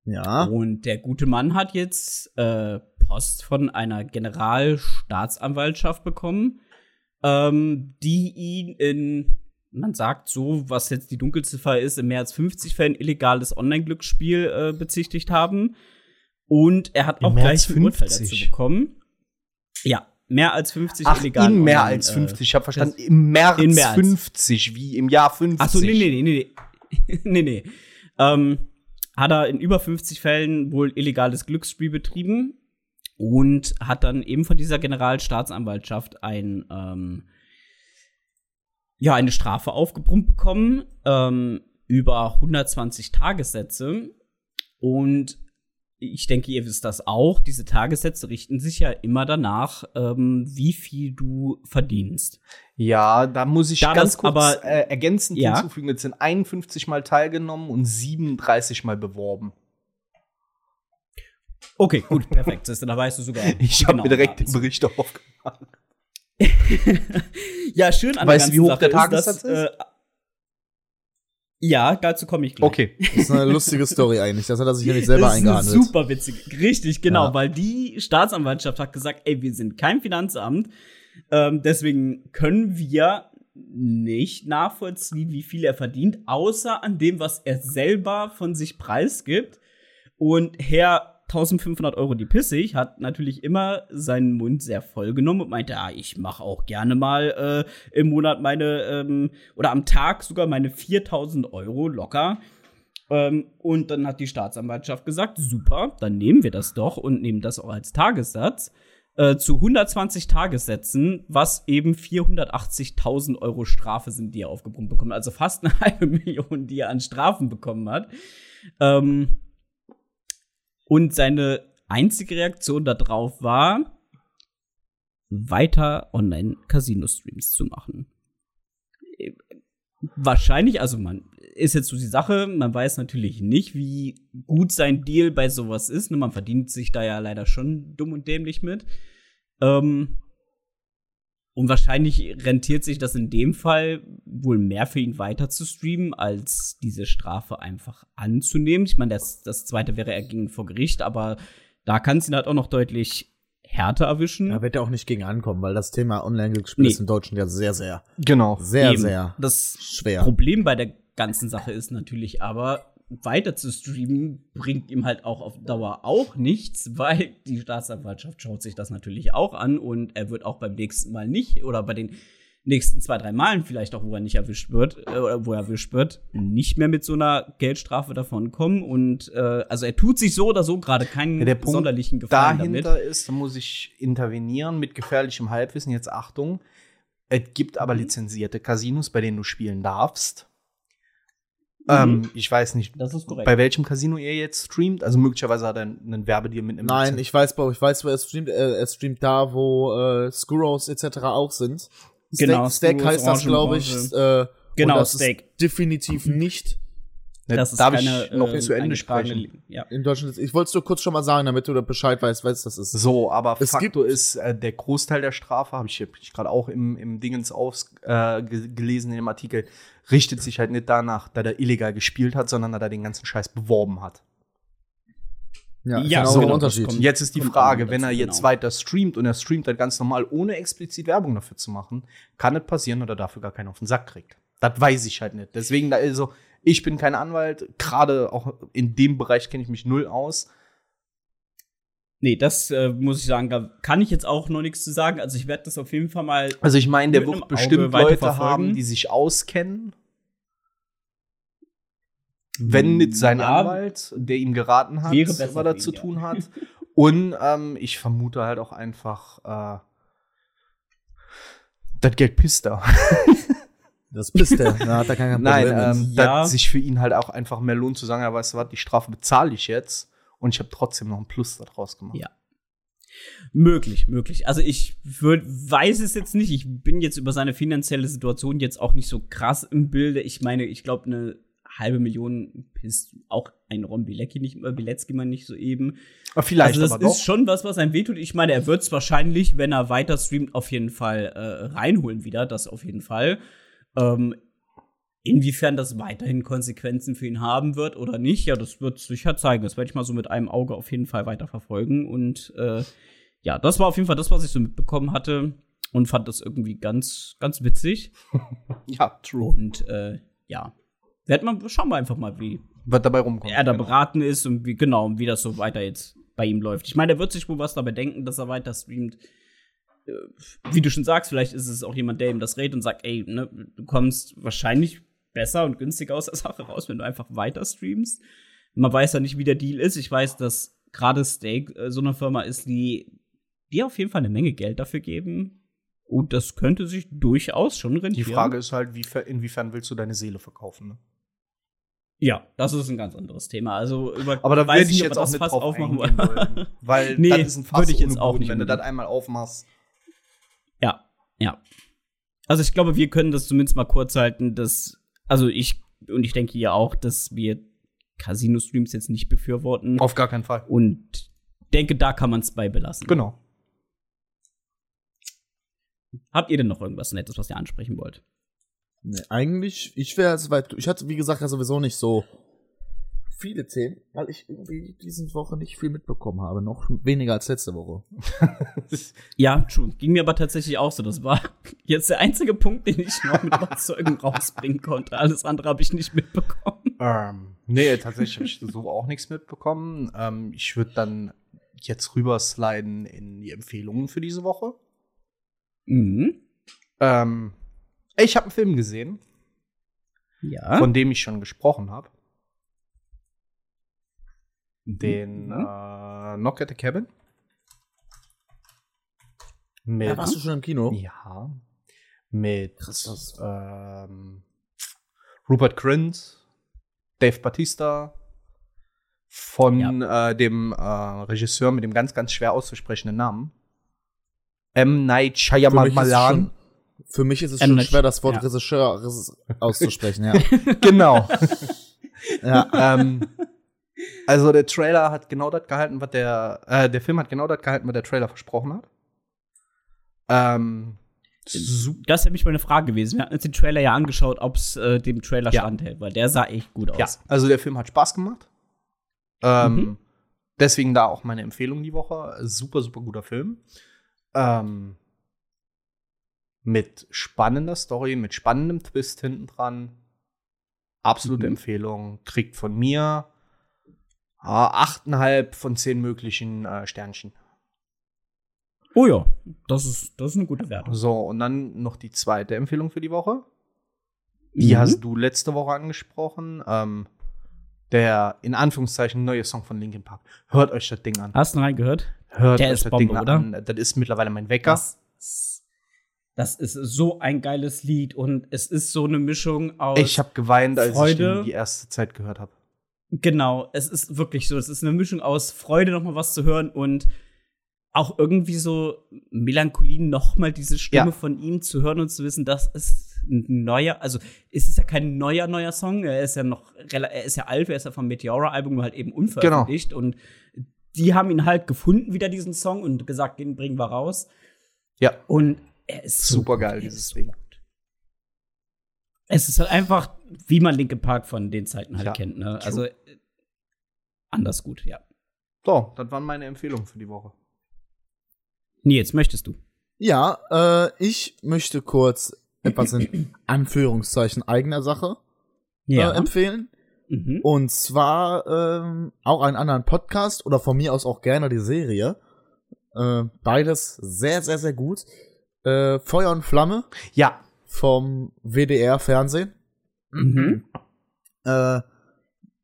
B: Ja.
D: Und der gute Mann hat jetzt äh, Post von einer Generalstaatsanwaltschaft bekommen, ähm, die ihn in, man sagt so, was jetzt die Dunkelziffer ist, in mehr als 50 Fällen illegales Online-Glücksspiel äh, bezichtigt haben. Und er hat auch
C: mehr
D: gleich ein Urteil dazu
C: 50?
D: bekommen. Ja, mehr als 50
C: Ach,
D: illegale
C: in mehr
D: Online,
C: als
D: äh,
C: 50. Ich habe verstanden, im März
D: in mehr als-
C: 50, wie im Jahr 50.
D: Ach so, nee, nee, nee, nee. nee, nee. Ähm, hat er in über 50 Fällen wohl illegales Glücksspiel betrieben. und hat dann eben von dieser Generalstaatsanwaltschaft ein ähm, ja eine Strafe aufgebrummt bekommen ähm, über 120 Tagessätze und ich denke, ihr wisst das auch. Diese Tagessätze richten sich ja immer danach, ähm, wie viel du verdienst.
C: Ja, da muss ich
D: Da
C: ganz
D: das
C: kurz
D: aber-
C: äh, ergänzend
D: Ja.
C: hinzufügen. Es sind 51 Mal teilgenommen und 37 Mal beworben.
D: Okay, gut, perfekt. Du, Da weißt du sogar.
C: Ich habe mir
D: genauen
C: direkt den
D: Daten.
C: Bericht aufgemacht.
D: ja, schön an
C: Weißt du,
D: der
C: wie hoch
D: ganzen
C: der
D: Sache
C: Tagessatz
D: dass, Äh, ja, dazu komme ich gleich.
C: Okay.
B: Das ist eine lustige Story eigentlich. Das hat er sich ja nicht selber
D: das ist
B: eingehandelt.
D: super witzig. Richtig, genau,
B: Ja.
D: weil die Staatsanwaltschaft hat gesagt, ey, wir sind kein Finanzamt, ähm, deswegen können wir nicht nachvollziehen, wie viel er verdient, außer an dem, was er selber von sich preisgibt. Und Herr 1500 Euro die Pissig hat natürlich immer seinen Mund sehr voll genommen und meinte, ah, ich mache auch gerne mal äh, im Monat meine, ähm, oder am Tag sogar meine 4000 Euro locker. Ähm, und dann hat die Staatsanwaltschaft gesagt, super, dann nehmen wir das doch und nehmen das auch als Tagessatz äh, zu 120 Tagessätzen, was eben 480.000 Euro Strafe sind, die er aufgebrummt bekommen hat. Also fast eine halbe Million, die er an Strafen bekommen hat. Ähm, und seine einzige Reaktion darauf war, weiter Online-Casino-Streams zu machen. Wahrscheinlich, also man ist jetzt so die Sache, man weiß natürlich nicht, wie gut sein Deal bei sowas ist. Ne? Man verdient sich da ja leider schon dumm und dämlich mit. Ähm, und wahrscheinlich rentiert sich das in dem Fall wohl mehr für ihn weiter zu streamen, als diese Strafe einfach anzunehmen. Ich meine, das, das zweite wäre, er ging vor Gericht, aber da kann es ihn halt auch noch deutlich härter erwischen.
B: Da wird er auch nicht gegen ankommen, weil das Thema Online-Glücksspiel
D: Nee.
B: ist in Deutschland ja sehr, sehr,
C: Genau.
B: sehr,
D: Eben.
B: sehr
D: Das
B: schwer.
D: Problem bei der ganzen Sache ist natürlich aber, weiter zu streamen bringt ihm halt auch auf Dauer auch nichts, weil die Staatsanwaltschaft schaut sich das natürlich auch an und er wird auch beim nächsten Mal nicht oder bei den nächsten zwei, drei Malen vielleicht auch, wo er nicht erwischt wird, äh, oder wo er erwischt wird, nicht mehr mit so einer Geldstrafe davon kommen. Und äh, also er tut sich so oder so gerade keinen
C: Ja, der Punkt
D: sonderlichen Gefallen damit.
C: Dahinter ist, da muss ich intervenieren mit gefährlichem Halbwissen. Jetzt Achtung. Es gibt aber lizenzierte Casinos, bei denen du spielen darfst.
D: Mhm.
C: Ähm, ich weiß nicht,
D: Das ist korrekt.
C: bei welchem Casino ihr jetzt streamt. Also möglicherweise hat er einen Werbedeal mit einem
B: Nein, ich weiß, ich weiß, wo er streamt. Er streamt da, wo äh, Skurros etc. auch sind.
D: Genau,
B: Steak
D: Skurros,
B: heißt das, glaube ich. Äh,
D: Genau,
B: und das
D: Steak.
B: Ist definitiv nicht
D: Das ist
C: darf
D: keine,
C: ich noch
D: äh,
C: zu Ende sprechen?
D: Ja.
B: in Deutschland. Ich wollte es nur kurz schon mal sagen, damit du da Bescheid weißt, was das ist.
C: So, aber
B: Es
C: Faktor ist, äh, der Großteil der Strafe, habe ich, hab ich gerade auch im, im Dingens aus, äh, ge- gelesen in dem Artikel, richtet sich halt nicht danach, da er illegal gespielt hat, sondern da er den ganzen Scheiß beworben hat.
B: Ja, ist
D: Ja,
B: genau
C: so,
B: der
D: das
B: Unterschied.
D: kommt-
C: Jetzt ist die Frage, wenn er jetzt
D: genau.
C: weiter streamt und er streamt dann ganz normal, ohne explizit Werbung dafür zu machen, kann es passieren, dass er dafür gar keinen auf den Sack kriegt. Das weiß ich halt nicht. Deswegen, da also, ich bin kein Anwalt, gerade auch in dem Bereich kenne ich mich null aus.
D: Nee, das äh, muss ich sagen, da kann ich jetzt auch noch nichts zu sagen. Also ich werde das auf jeden Fall mal.
C: Also ich meine, der wird bestimmt Leute haben, die sich auskennen. Wenn nicht sein
D: Ja,
C: Anwalt, der ihm geraten hat, was er
D: für
C: zu tun hat. Und ähm, ich vermute halt auch einfach, äh, das Geld pisst er.
B: Das bist der. Da hat er kein Problem
C: Nein, ähm,
D: Ja.
C: dass sich für ihn halt auch einfach mehr lohnt zu sagen, ja, weißt du was, die Strafe bezahle ich jetzt und ich habe trotzdem noch einen Plus daraus gemacht.
D: Ja. Möglich, möglich. Also ich würd, weiß es jetzt nicht. Ich bin jetzt über seine finanzielle Situation jetzt auch nicht so krass im Bilde. Ich meine, ich glaube, eine halbe Million ist auch ein Ron Bilecki nicht, äh, Bilecki mal nicht so eben.
C: Aber vielleicht
D: also das
C: aber
D: ist
C: doch.
D: schon was, was einem wehtut. Ich meine, er wird es wahrscheinlich, wenn er weiter streamt, auf jeden Fall äh, reinholen wieder. Das auf jeden Fall. Ähm, inwiefern das weiterhin Konsequenzen für ihn haben wird oder nicht, ja, das wird sicher zeigen. Das werde ich mal so mit einem Auge auf jeden Fall weiter verfolgen. Und äh, ja, das war auf jeden Fall das, was ich so mitbekommen hatte und fand das irgendwie ganz, ganz witzig.
C: Ja, true.
D: Und äh, ja, werden wir, schauen wir einfach mal, wie
C: Was dabei rumkommt.
D: er da
C: genau.
D: beraten ist und wie genau und wie das so weiter jetzt bei ihm läuft. Ich meine, er wird sich wohl was dabei denken, dass er weiter streamt. Wie du schon sagst, vielleicht ist es auch jemand, der ihm das redet und sagt, ey, ne, du kommst wahrscheinlich besser und günstiger aus der Sache raus, wenn du einfach weiter streamst. Man weiß ja nicht, wie der Deal ist. Ich weiß, dass gerade Steak äh, so eine Firma ist, die, die auf jeden Fall eine Menge Geld dafür geben. Und das könnte sich durchaus schon rentieren.
C: Die Frage ist halt, wie, inwiefern willst du deine Seele verkaufen? Ne?
D: Ja, das ist ein ganz anderes Thema. Also über
C: aber da würde ich jetzt auch nicht drauf aufmachen wollen, weil
D: nee,
C: das ist ein Fass
D: ich jetzt auch nicht,
C: wenn du das einmal aufmachst.
D: Ja. Also ich glaube, wir können das zumindest mal kurz halten, dass also ich und ich denke ja auch, dass wir Casino-Streams jetzt nicht befürworten.
C: Auf gar keinen Fall.
D: Und denke, da kann man es bei belassen.
C: Genau.
D: Habt ihr denn noch irgendwas Nettes, was ihr ansprechen wollt?
B: Nee, eigentlich, ich wäre soweit. Ich hatte, wie gesagt, ja sowieso nicht so viele Themen, weil ich irgendwie diese Woche nicht viel mitbekommen habe. Noch weniger als letzte Woche.
D: ja, true. Ging mir aber tatsächlich auch so. Das war jetzt der einzige Punkt, den ich noch mit Überzeugung rausbringen konnte. Alles andere habe ich nicht mitbekommen.
C: Ähm, nee, tatsächlich habe ich so auch nichts mitbekommen. Ähm, ich würde dann jetzt rübersliden in die Empfehlungen für diese Woche.
D: Mhm.
C: Ähm, ich habe einen Film gesehen,
D: ja.
C: von dem ich schon gesprochen habe. Den mhm. äh, Knock at the Cabin.
B: Mit, ja, warst du schon im Kino?
C: Ja. Mit ähm, Rupert Grint, Dave Batista, von ja. äh, dem äh, Regisseur mit dem ganz, ganz schwer auszusprechenden Namen. M. Night Shyamalan.
B: Für mich ist es schon schwer, das Wort ja. Regisseur auszusprechen, ja.
C: genau. ja. Ähm, also der Trailer hat genau das gehalten, was der, äh, der Film hat genau das gehalten, was der Trailer versprochen hat. Ähm,
D: das wäre mich mal eine Frage gewesen. Wir hatten uns den Trailer ja angeschaut, ob es äh, dem Trailer ja. standhält, weil der sah echt gut aus. Ja,
C: also der Film hat Spaß gemacht. Ähm, mhm. Deswegen da auch meine Empfehlung die Woche. Super, super guter Film. Ähm, mit spannender Story, mit spannendem Twist hinten dran. Absolute mhm. Empfehlung. Kriegt von mir achteinhalb äh, von zehn möglichen äh, Sternchen.
D: Oh ja, das ist, das ist eine gute Wertung.
C: So, und dann noch die zweite Empfehlung für die Woche. Die mhm. hast du letzte Woche angesprochen. Ähm, der in Anführungszeichen neue Song von Linkin Park. Hört euch das Ding an.
D: Hast du ihn reingehört?
C: Hört der euch ist das Bombe, Ding oder? an. Das ist mittlerweile mein Wecker.
D: Das, das, ist so ein geiles Lied und es ist so eine Mischung aus.
C: Ich habe geweint, als Freude. ich den die erste Zeit gehört habe.
D: Genau, es ist wirklich so. Es ist eine Mischung aus Freude, noch mal was zu hören und auch irgendwie so Melancholie, noch mal diese Stimme ja. von ihm zu hören und zu wissen, das ist ein neuer, also es ist ja kein neuer, neuer Song, er ist ja noch, er ist ja alt, er ist ja vom Meteora-Album nur halt eben unveröffentlicht genau. und die haben ihn halt gefunden, wieder diesen Song und gesagt, den bringen wir raus.
C: Ja.
D: Und er ist
C: super geil, dieses Ding.
D: Es ist halt einfach, wie man Linke Park von den Zeiten halt ja, kennt, ne? True. Also anders gut, ja.
C: So, das waren meine Empfehlungen für die Woche.
D: Nils, möchtest du?
B: Ja, äh, ich möchte kurz etwas in Anführungszeichen eigener Sache ja. äh, empfehlen. Mhm. Und zwar ähm, auch einen anderen Podcast oder von mir aus auch gerne die Serie. Äh, beides sehr, sehr, sehr gut. Äh, Feuer und Flamme.
C: Ja.
B: Vom WDR Fernsehen.
D: Mhm.
B: Äh,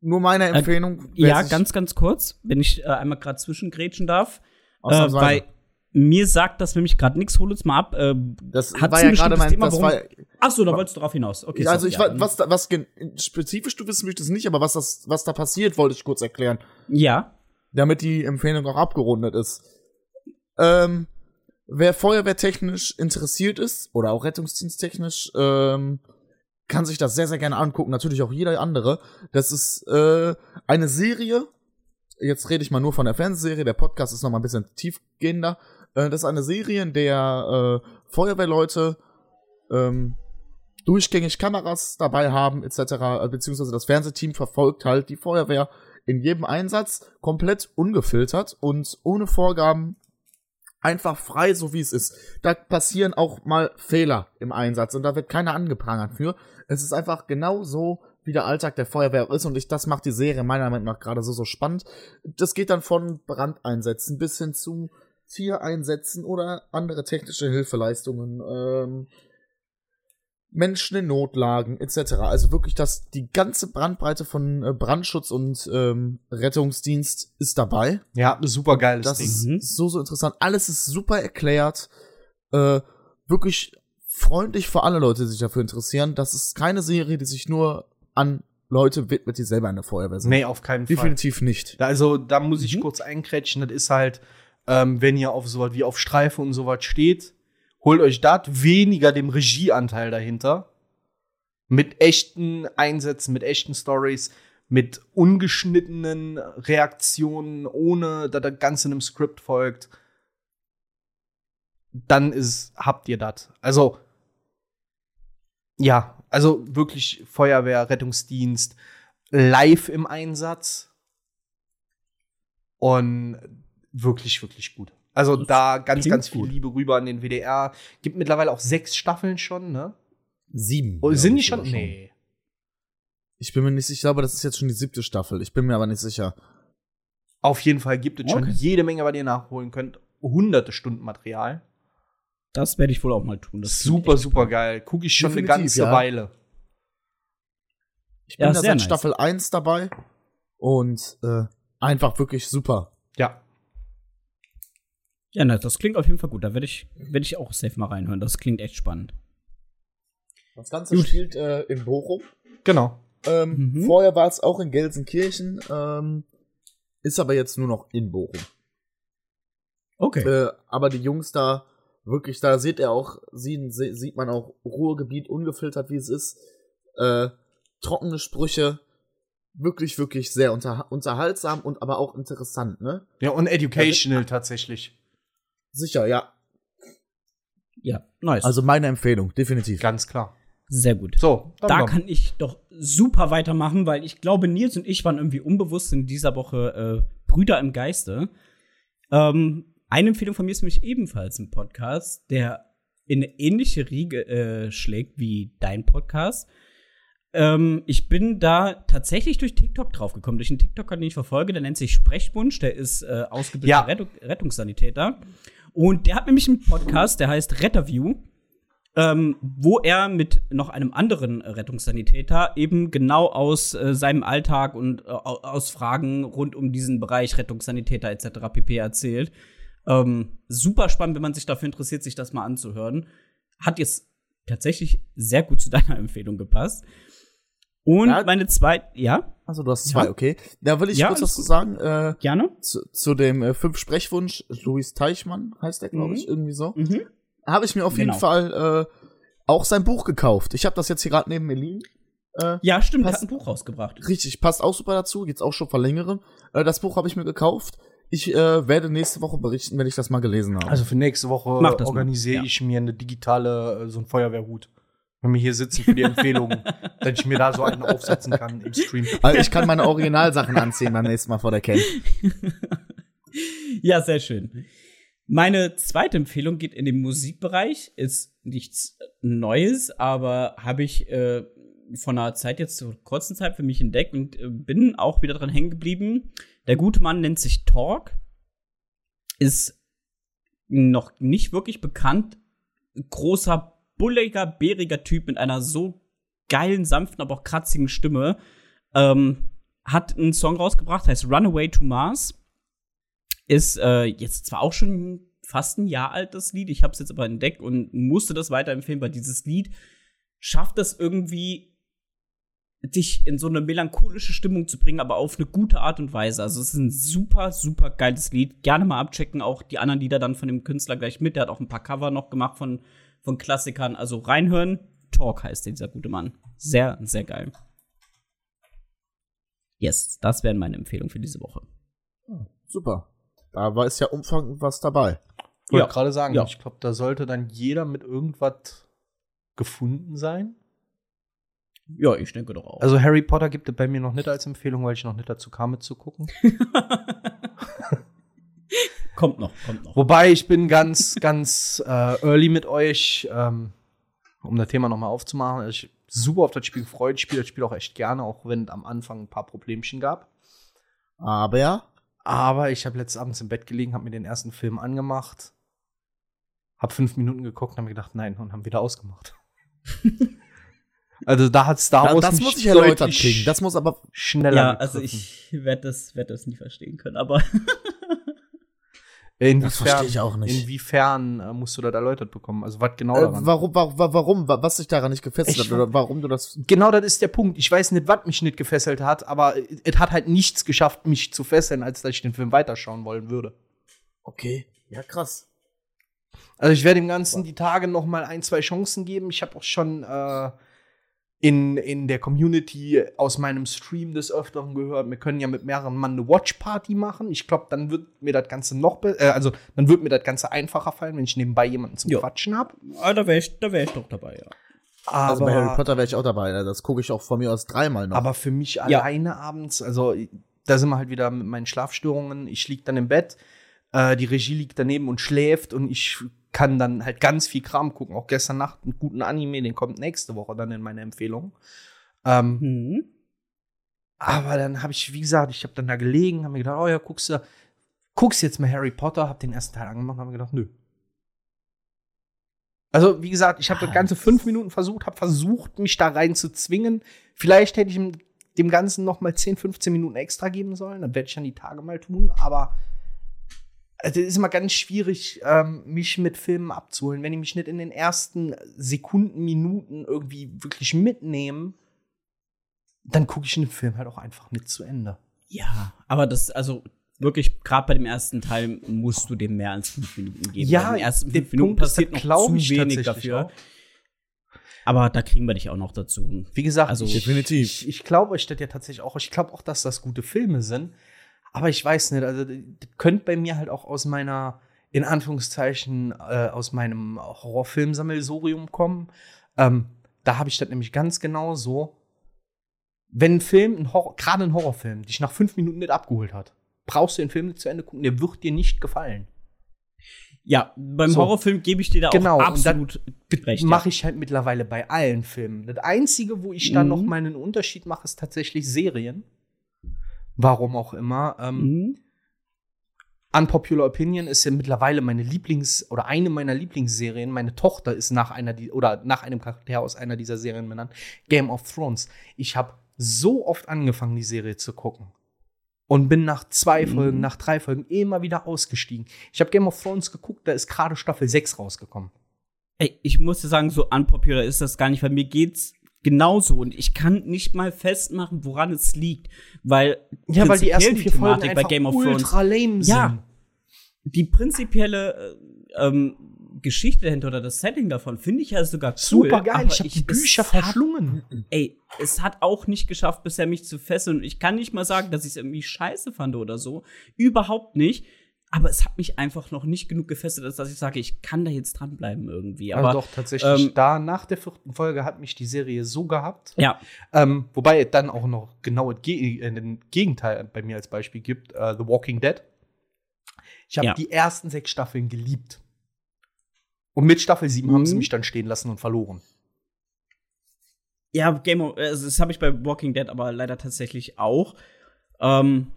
B: nur meine äh, Empfehlung.
D: ja, ganz, ganz kurz, wenn ich äh, einmal gerade zwischengrätschen darf. Äh, weil mir sagt das nämlich gerade nichts, hol uns mal ab. Äh,
B: das war ja gerade mein Thema, das war,
D: Ach so, da wolltest du drauf hinaus. Okay.
B: Also so, ich ja. was da, was spezifisch du wissen möchtest nicht, aber was das was da passiert, wollte ich kurz erklären.
D: Ja.
B: Damit die Empfehlung auch abgerundet ist. Ähm, wer feuerwehrtechnisch interessiert ist oder auch rettungsdiensttechnisch, ähm, kann sich das sehr sehr gerne angucken. Natürlich auch jeder andere. Das ist äh, eine Serie. Jetzt rede ich mal nur von der Fernsehserie. Der Podcast ist noch mal ein bisschen tiefgehender. Äh, das ist eine Serie, in der äh, Feuerwehrleute ähm, durchgängig Kameras dabei haben, etc., äh, beziehungsweise das Fernsehteam verfolgt halt die Feuerwehr in jedem Einsatz komplett ungefiltert und ohne Vorgaben einfach frei, so wie es ist. Da passieren auch mal Fehler im Einsatz und da wird keiner angeprangert für. Es ist einfach genau so, wie der Alltag der Feuerwehr ist und ich, das macht die Serie meiner Meinung nach gerade so, so spannend. Das geht dann von Brandeinsätzen bis hin zu Tiereinsätzen oder andere technische Hilfeleistungen. Ähm, Menschen in Notlagen etc. Also wirklich das, die ganze Brandbreite von äh, Brandschutz und ähm, Rettungsdienst ist dabei.
C: Ja, super geiles
B: Das
C: Ding.
B: ist so, so interessant. Alles ist super erklärt. Äh, wirklich freundlich für alle Leute, die sich dafür interessieren. Das ist keine Serie, die sich nur an Leute widmet, die selber eine Feuerwehr sind.
C: Nee, auf keinen Fall.
B: Definitiv nicht.
C: Also, da muss ich
D: Mhm.
C: kurz einkrätschen. Das ist halt, ähm, wenn ihr auf sowas wie auf Streife und sowas steht, holt euch das weniger dem Regieanteil dahinter. Mit echten Einsätzen, mit echten Stories, mit ungeschnittenen Reaktionen, ohne dass das Ganze einem Skript folgt. Dann ist, habt ihr das. Also, ja, also wirklich Feuerwehr, Rettungsdienst, live im Einsatz. Und wirklich, wirklich gut. Also
D: Das
C: da ganz, ganz viel
D: gut.
C: Liebe rüber an den WDR. Gibt mittlerweile auch sechs Staffeln schon, ne?
B: Sieben.
C: Oh, sind die schon? Nee.
B: Ich bin mir nicht sicher, ich glaube, das ist jetzt schon die siebte Staffel. Ich bin mir aber nicht sicher.
C: Auf jeden Fall gibt es schon
D: Okay.
C: jede Menge, was ihr nachholen könnt. Hunderte Stunden Material.
D: Das werde ich wohl auch mal tun. Das
C: super, super geil. Gucke ich schon
B: Definitiv,
C: eine ganze
B: ja.
C: Weile.
B: Ich bin
D: Ja,
B: da seit
D: nice.
B: Staffel 1 dabei und äh, einfach wirklich super.
C: Ja.
D: Ja, ne, das klingt auf jeden Fall gut. Da werde ich, werd ich auch safe mal reinhören. Das klingt echt spannend.
B: Das Ganze
D: Gut.
B: spielt äh, in Bochum.
C: Genau.
B: Ähm,
D: Mhm.
B: Vorher war es auch in Gelsenkirchen, ähm, ist aber jetzt nur noch in Bochum.
D: Okay.
B: Äh, aber die Jungs da, wirklich, da sieht er auch, sieht, sieht man auch Ruhrgebiet ungefiltert, wie es ist. Äh, trockene Sprüche, wirklich, wirklich sehr unter, unterhaltsam und aber auch interessant, ne?
C: Ja, und educational tatsächlich.
B: Sicher, ja.
D: ja, nice.
B: Also meine Empfehlung, definitiv.
C: Ganz klar.
D: sehr gut.
C: So, dann
D: da
C: komm.
D: kann ich doch super weitermachen, weil ich glaube, Nils und ich waren irgendwie unbewusst in dieser Woche äh, Brüder im Geiste. Ähm, eine Empfehlung von mir ist nämlich ebenfalls ein Podcast, der in eine ähnliche Riege äh, schlägt wie dein Podcast. Ähm, ich bin da tatsächlich durch TikTok draufgekommen, durch einen TikToker, den ich verfolge, der nennt sich Sprechwunsch, der ist äh, ausgebildeter
C: Ja.
D: Rettung, Rettungssanitäter. Und der hat nämlich einen Podcast, der heißt Retterview ähm, wo er mit noch einem anderen Rettungssanitäter eben genau aus äh, seinem Alltag und äh, au- aus Fragen rund um diesen Bereich Rettungssanitäter etc. pp. erzählt. Ähm, super spannend, wenn man sich dafür interessiert, sich das mal anzuhören. Hat jetzt tatsächlich sehr gut zu deiner Empfehlung gepasst. Und
B: Ja.
D: meine zweite, ja,
B: Also du hast zwei,
D: Ja.
B: okay. Da will ich
D: Ja,
B: kurz was zu sagen. Äh,
D: gerne.
B: zu, zu dem äh, Fünf-Sprechwunsch, Luis Teichmann heißt der, glaube
D: Mhm.
B: ich, irgendwie so.
D: Mhm.
B: Habe ich mir auf jeden
D: Genau.
B: Fall äh, auch sein Buch gekauft. Ich habe das jetzt hier gerade neben mir liegen. Äh,
D: Ja, stimmt, er
B: Passt-
D: hat ein Buch rausgebracht.
B: richtig, passt auch super dazu, jetzt auch schon vor längerem. Äh, das Buch habe ich mir gekauft. Ich äh, werde nächste Woche berichten, wenn ich das mal gelesen habe.
C: Also für nächste Woche organisiere
D: Ja.
C: ich mir eine digitale, äh, so einen Feuerwehrhut. Wenn wir hier sitzen für die Empfehlung, dass ich mir da so einen aufsetzen kann im Stream.
B: also ich kann meine Originalsachen anziehen beim nächsten Mal vor der Cam.
D: Ja, sehr schön. Meine zweite Empfehlung geht in den Musikbereich. Ist nichts Neues, aber habe ich äh, von einer Zeit jetzt zur kurzen Zeit für mich entdeckt und äh, bin auch wieder dran hängen geblieben. Der gute Mann nennt sich Talk. Ist noch nicht wirklich bekannt. Großer, bulliger, bäriger Typ mit einer so geilen, sanften, aber auch kratzigen Stimme. Ähm, hat einen Song rausgebracht, heißt Runaway to Mars ist äh, jetzt zwar auch schon fast ein Jahr alt, das Lied. Ich habe es jetzt aber entdeckt und musste das weiterempfehlen, weil dieses Lied schafft es irgendwie, dich in so eine melancholische Stimmung zu bringen, aber auf eine gute Art und Weise. Also es ist ein super, super geiles Lied. Gerne mal abchecken, auch die anderen Lieder dann von dem Künstler gleich mit. Der hat auch ein paar Cover noch gemacht von, von Klassikern. Also reinhören. Talk heißt der, dieser gute Mann. Sehr, sehr geil. Yes, das wären meine Empfehlungen für diese Woche.
B: Super. Da war ist ja umfangend was dabei.
C: Ich wollte
D: Ja.
C: gerade sagen,
D: Ja.
C: ich glaube, da sollte dann jeder mit irgendwas gefunden sein.
D: Ja, ich denke doch auch.
C: Also Harry Potter gibt es bei mir noch nicht als Empfehlung, weil ich noch nicht dazu kam, mitzugucken.
D: kommt noch, kommt noch.
C: Wobei ich bin ganz, ganz äh, early mit euch, ähm, um das Thema nochmal aufzumachen. Ich super auf das Spiel gefreut. Ich spiele das Spiel auch echt gerne, auch wenn es am Anfang ein paar Problemchen gab.
B: Aber ja,
C: Aber ich habe letztes Abends im Bett gelegen, habe mir den ersten Film angemacht, habe fünf Minuten geguckt und habe mir gedacht, nein, und haben wieder ausgemacht. Also da hat Star
B: Da,
C: Wars
B: das
C: mich
B: muss ich erläutert kriegen. Das muss aber.
C: schneller
D: Ja, also ich werde das, werd das nie verstehen können, aber
C: Inwiefern,
B: Das verstehe ich auch nicht.
C: Inwiefern äh, musst du das erläutert bekommen? Also was genau
B: Äh,
C: daran?
B: warum, warum, warum, wa- was sich daran nicht gefesselt
C: Ich
B: hat oder warum du das.
C: Genau das ist der Punkt. Ich weiß nicht, was mich nicht gefesselt hat, aber es hat halt nichts geschafft, mich zu fesseln, als dass ich den Film weiterschauen wollen würde.
B: Okay. Ja, krass.
C: Also ich werde dem Ganzen die Tage noch mal ein, zwei Chancen geben. Ich habe auch schon äh, in, in der Community aus meinem Stream des Öfteren gehört, wir können ja mit mehreren Mann eine Watch-Party machen. Ich glaube, dann wird mir das Ganze noch, be- äh, also dann wird mir das Ganze einfacher fallen, wenn ich nebenbei jemanden zum
D: Ja.
C: Quatschen habe.
D: ah, da wäre ich, da wär ich doch dabei, ja.
C: Aber,
B: Also bei Harry Potter wäre ich auch dabei. ja, Das gucke ich auch von mir aus dreimal noch.
C: aber für mich alleine abends, also da sind wir halt wieder mit meinen Schlafstörungen. Ich lieg dann im Bett, äh, die Regie liegt daneben und schläft und ich kann dann halt ganz viel Kram gucken. Auch gestern Nacht einen guten Anime, den kommt nächste Woche dann in meine Empfehlung. Ähm,
D: Mhm.
C: Aber dann habe ich, wie gesagt, ich habe dann da gelegen, habe mir gedacht, oh ja, guckst du, guckst jetzt mal Harry Potter, habe den ersten Teil angemacht und habe mir gedacht, nö. Also, wie gesagt, ich habe das ganze fünf Minuten versucht, habe versucht, mich da rein zu zwingen. Vielleicht hätte ich ihm dem Ganzen noch mal 10, 15 Minuten extra geben sollen. Das werde ich dann die Tage mal tun. Aber also, es ist immer ganz schwierig, ähm, mich mit Filmen abzuholen. Wenn die mich nicht in den ersten Sekunden, Minuten irgendwie wirklich mitnehmen, dann gucke ich den Film halt auch einfach nicht zu Ende.
D: Ja, aber das, also wirklich, gerade bei dem ersten Teil musst du dem mehr als fünf Minuten geben.
C: Ja,
D: Bei den ersten
C: der
D: fünf Minuten
C: Punkt ist,
D: passiert
C: das
D: noch zu
C: ich
D: wenig dafür.
C: auch.
D: Aber da kriegen wir dich auch noch dazu.
C: Wie gesagt,
D: Also-
C: ich,
B: Definitiv.
C: Ich, ich glaube euch das ja tatsächlich auch. Ich glaube auch, dass das gute Filme sind. Aber ich weiß nicht, also das könnte bei mir halt auch aus meiner, in Anführungszeichen, äh, aus meinem Horrorfilmsammelsurium kommen. Ähm, da habe ich das nämlich ganz genau so. Wenn ein Film, ein Horror, gerade ein Horrorfilm, dich nach fünf Minuten nicht abgeholt hat, brauchst du den Film nicht zu Ende gucken, der wird dir nicht gefallen.
D: Ja, beim
C: So.
D: Horrorfilm gebe ich dir da
C: Genau,
D: auch
C: dann
D: absolut recht.
C: Mache ich halt mittlerweile bei allen Filmen. Das Einzige, wo ich dann
D: Mhm.
C: noch mal einen Unterschied mache, ist tatsächlich Serien. Warum auch immer. Ähm,
D: Mhm.
C: Unpopular Opinion ist ja mittlerweile meine Lieblings- oder eine meiner Lieblingsserien. Meine Tochter ist nach einer die oder nach einem Charakter aus einer dieser Serien benannt. Game of Thrones. Ich habe so oft angefangen, die Serie zu gucken. Und bin nach zwei
D: Mhm.
C: Folgen, nach drei Folgen immer wieder ausgestiegen. Ich habe Game of Thrones geguckt, da ist gerade Staffel 6 rausgekommen.
D: Ey, ich muss dir sagen, so unpopular ist das gar nicht, weil mir geht's genauso und ich kann nicht mal festmachen, woran es liegt, weil
C: Ja, weil die ersten vier Folgen
D: Thematik
C: einfach
D: bei Game of Thrones
C: lame sind.
D: Ja. die prinzipielle äh, ähm, Geschichte dahinter oder das Setting davon finde ich ja sogar cool.
C: Super geil. Ich habe die Bücher
D: hat-
C: verschlungen.
D: Ey, es hat auch nicht geschafft, bisher mich zu fesseln. Und ich kann nicht mal sagen, dass ich es irgendwie scheiße fand oder so. Überhaupt nicht. Aber es hat mich einfach noch nicht genug gefesselt, dass ich sage, ich kann da jetzt dranbleiben irgendwie. Aber
C: Aber doch, tatsächlich.
D: ähm,
C: da nach der vierten Folge hat mich die Serie so gehabt.
D: ja,
C: Ähm, wobei es dann auch noch genau das äh, den Gegenteil bei mir als Beispiel gibt: äh, The Walking Dead. Ich habe
D: Ja.
C: die ersten sechs Staffeln geliebt. Und mit Staffel 7 haben sie
D: Mhm.
C: mich dann stehen lassen und verloren.
D: Ja, Game of, also das habe ich bei Walking Dead aber leider tatsächlich auch. Ähm,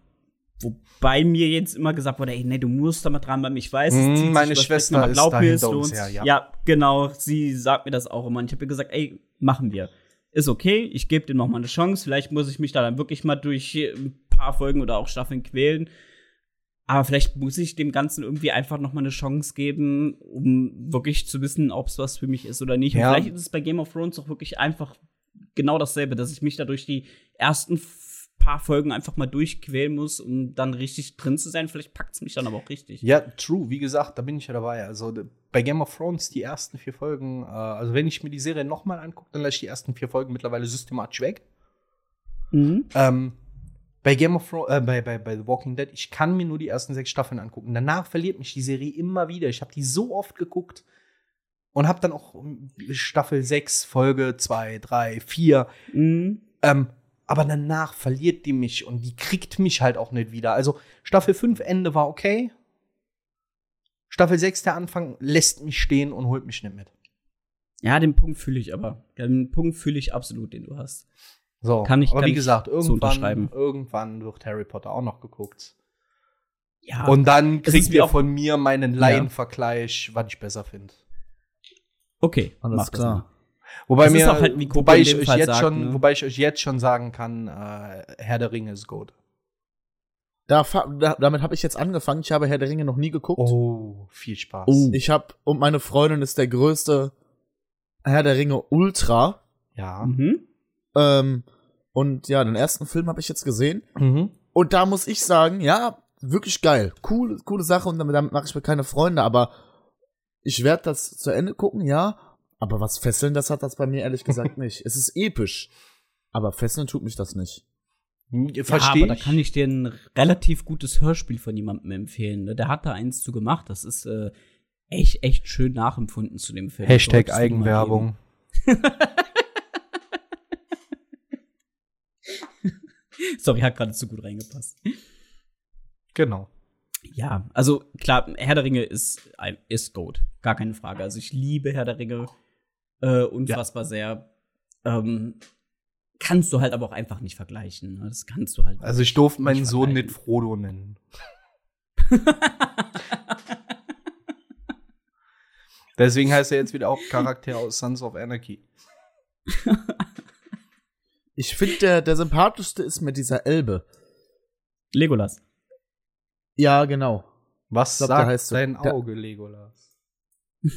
D: wobei mir jetzt immer gesagt wurde, ey, nee, du musst da mal dran bleiben. Ich weiß,
C: Mm, meine Schwester
D: aber
C: ist
D: glaub mir, es lohnt
C: her, ja.
D: Ja, genau. Sie sagt mir das auch immer. Und ich habe ihr gesagt, ey, machen wir. Ist okay, ich gebe dem noch mal eine Chance. Vielleicht muss ich mich da dann wirklich mal durch ein paar Folgen oder auch Staffeln quälen. Aber vielleicht muss ich dem Ganzen irgendwie einfach noch mal eine Chance geben, um wirklich zu wissen, ob es was für mich ist oder nicht. Und
C: Ja.
D: vielleicht ist es bei Game of Thrones auch wirklich einfach genau dasselbe, dass ich mich da durch die ersten paar Folgen einfach mal durchquälen muss, um dann richtig drin zu sein. Vielleicht packt es mich dann aber auch richtig.
C: Ja, true. Wie gesagt, da bin ich ja dabei. Also bei Game of Thrones die ersten vier Folgen, äh, also wenn ich mir die Serie nochmal angucke, dann lasse ich die ersten vier Folgen mittlerweile systematisch weg.
D: Mhm.
C: Ähm, bei Game of Thrones, äh, bei, bei, bei The Walking Dead, ich kann mir nur die ersten sechs Staffeln angucken. Danach verliert mich die Serie immer wieder. Ich habe die so oft geguckt und habe dann auch ähm, Staffel 6, Folge 2, 3, 4.
D: Mhm.
C: Ähm, aber danach verliert die mich und die kriegt mich halt auch nicht wieder. Also Staffel 5 Ende war okay. Staffel 6 der Anfang lässt mich stehen und holt mich nicht mit.
D: Ja, den Punkt fühle ich aber. Den Punkt fühle ich absolut, den du hast.
C: So,
D: Kann ich-
C: aber wie gesagt, irgendwann, irgendwann wird Harry Potter auch noch geguckt.
D: Ja.
C: Und dann kriegt ihr von mir meinen Laienvergleich, was ich besser finde.
D: okay,
B: Alles klar.
C: Wobei
D: Das ist
C: mir,
D: auch halt,
C: wobei ich euch
D: Fall
C: jetzt
D: sagt,
C: schon,
D: ne?
C: wobei ich euch jetzt schon sagen kann, äh, Herr der Ringe ist Goat.
B: Da, da, damit habe ich jetzt angefangen. Ich habe Herr der Ringe noch nie geguckt.
C: Oh, viel Spaß.
B: Ich habe und meine Freundin ist der größte Herr der Ringe Ultra.
C: Ja.
D: Mhm.
B: Ähm, und ja, den ersten Film habe ich jetzt gesehen.
C: Mhm.
B: Und da muss ich sagen, ja, wirklich geil. Coole, coole Sache und damit, damit mache ich mir keine Freunde, aber ich werde das zu Ende gucken, ja. Aber was fesseln, das hat das bei mir ehrlich gesagt nicht. Es ist episch. Aber fesseln tut mich das nicht.
D: Ja,
C: Verstehe
D: aber da kann ich dir ein relativ gutes Hörspiel von jemandem empfehlen. ne? Der hat da eins zu gemacht. Das ist äh, echt, echt schön nachempfunden zu dem Film.
C: Hashtag
D: mal
C: Eigenwerbung.
D: Sorry, hat gerade zu gut reingepasst.
C: Genau.
D: Ja, also klar, Herr der Ringe ist, ist Goat. Gar keine Frage. Also ich liebe Herr der Ringe äh, unfassbar sehr. Ähm, kannst du halt aber auch einfach nicht vergleichen. Ne? Das kannst du halt.
C: Also ich durfte meinen
D: Nicht
C: Sohn nicht Frodo nennen. Deswegen heißt er jetzt wieder auch Charakter aus Sons of Anarchy.
B: Ich finde, der, der sympathischste ist mit dieser Elbe.
D: Legolas.
B: Ja, genau.
C: Was
B: glaub,
C: sagt
B: heißt so.
C: Auge, Legolas?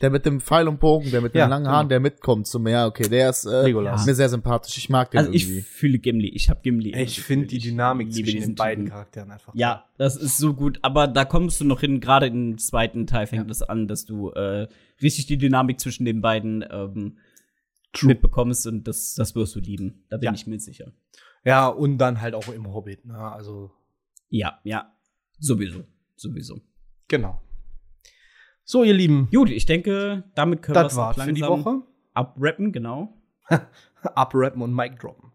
B: Der mit dem Pfeil und Bogen, der mit
C: Ja,
B: den langen
C: genau.
B: Haaren, der mitkommt zum Meer. Okay, der ist äh,
C: Legolas.
B: mir sehr sympathisch. Ich mag den
D: Also ich
B: irgendwie.
D: fühle Gimli. Ich habe Gimli.
C: Ich finde die.
D: Ich
C: Dynamik zwischen
D: diesen
C: den beiden
D: Typen.
C: Charakteren einfach.
D: Ja, das ist so gut. Aber da kommst du noch hin. Gerade im zweiten Teil fängt es an, dass du äh, richtig die Dynamik zwischen den beiden ähm, mitbekommst und das, das wirst du lieben. Da bin
C: Ja.
D: ich mir sicher.
C: Ja, und dann halt auch im Hobbit. Ne? Also,
D: Ja, ja. Sowieso. Sowieso.
C: genau. So, ihr Lieben,
D: Gut, ich denke, damit können wir
C: das
D: es
C: war's für die Woche.
D: abrappen, genau.
C: Abrappen und Mic droppen.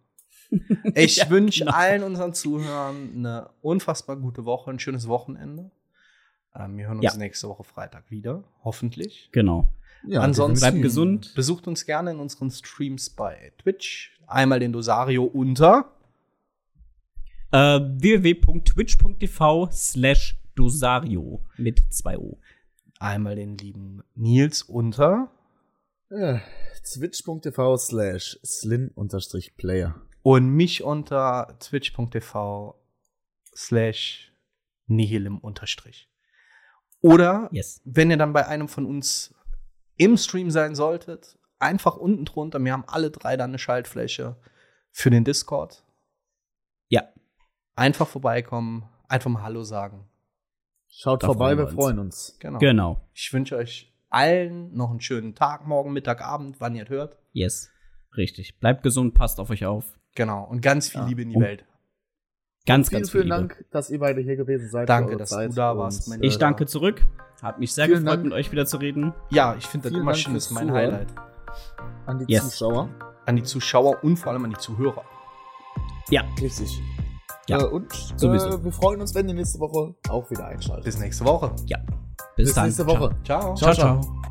C: Ich
D: Ja,
C: wünsche
D: genau.
C: allen unseren Zuhörern eine unfassbar gute Woche, ein schönes Wochenende. Ähm, wir hören uns
D: Ja.
C: nächste Woche Freitag wieder, hoffentlich.
D: Genau.
B: Ja,
C: Ansonsten
D: Bleibt gesund.
C: besucht uns gerne in unseren Streams bei Twitch. Einmal den Dosario unter
D: Äh, www.twitch.tv slash dosario mit 2 O.
C: einmal den lieben Nils unter
B: Ja, Twitch.tv slash slin-player.
C: und mich unter twitch.tv slash unterstrich. Oder
D: Yes.
C: wenn ihr dann bei einem von uns im Stream sein solltet, einfach unten drunter, wir haben alle drei dann eine Schaltfläche für den Discord.
D: Ja.
C: Einfach vorbeikommen, einfach mal Hallo sagen.
B: Schaut
D: Da
B: vorbei,
D: freuen
B: wir
D: wir uns.
B: freuen uns.
C: Genau.
D: Genau.
C: Ich wünsche euch allen noch einen schönen Tag, morgen, Mittag, Abend, wann ihr es hört.
D: Yes. Richtig. Bleibt gesund, passt auf euch auf.
C: Genau. Und ganz viel
B: Ja.
C: Liebe in die
D: Und-
C: Welt.
D: Ganz,
B: Vielen,
D: ganz viel
B: vielen
D: Liebe.
B: Dank, dass ihr beide hier gewesen seid.
C: Danke, dass du
B: Zeit
C: da
B: und,
C: warst, mein
D: Ich danke zurück. Hat mich sehr
B: Vielen
D: gefreut,
B: Dank.
D: mit euch wieder zu reden.
C: Ja, ich finde das
B: Vielen
C: immer schön, das ist mein
B: Zuhören.
C: Highlight.
B: An die
D: Yes.
B: Zuschauer.
C: An die Zuschauer und vor allem an die Zuhörer.
D: Ja.
B: Richtig.
D: Ja,
B: Äh, und
D: sowieso.
B: Äh, wir freuen uns, wenn ihr nächste Woche auch wieder einschaltet.
C: Bis nächste Woche.
D: Ja. Bis,
B: Bis
D: dann.
B: nächste Woche.
C: Ciao.
D: Ciao, ciao. ciao.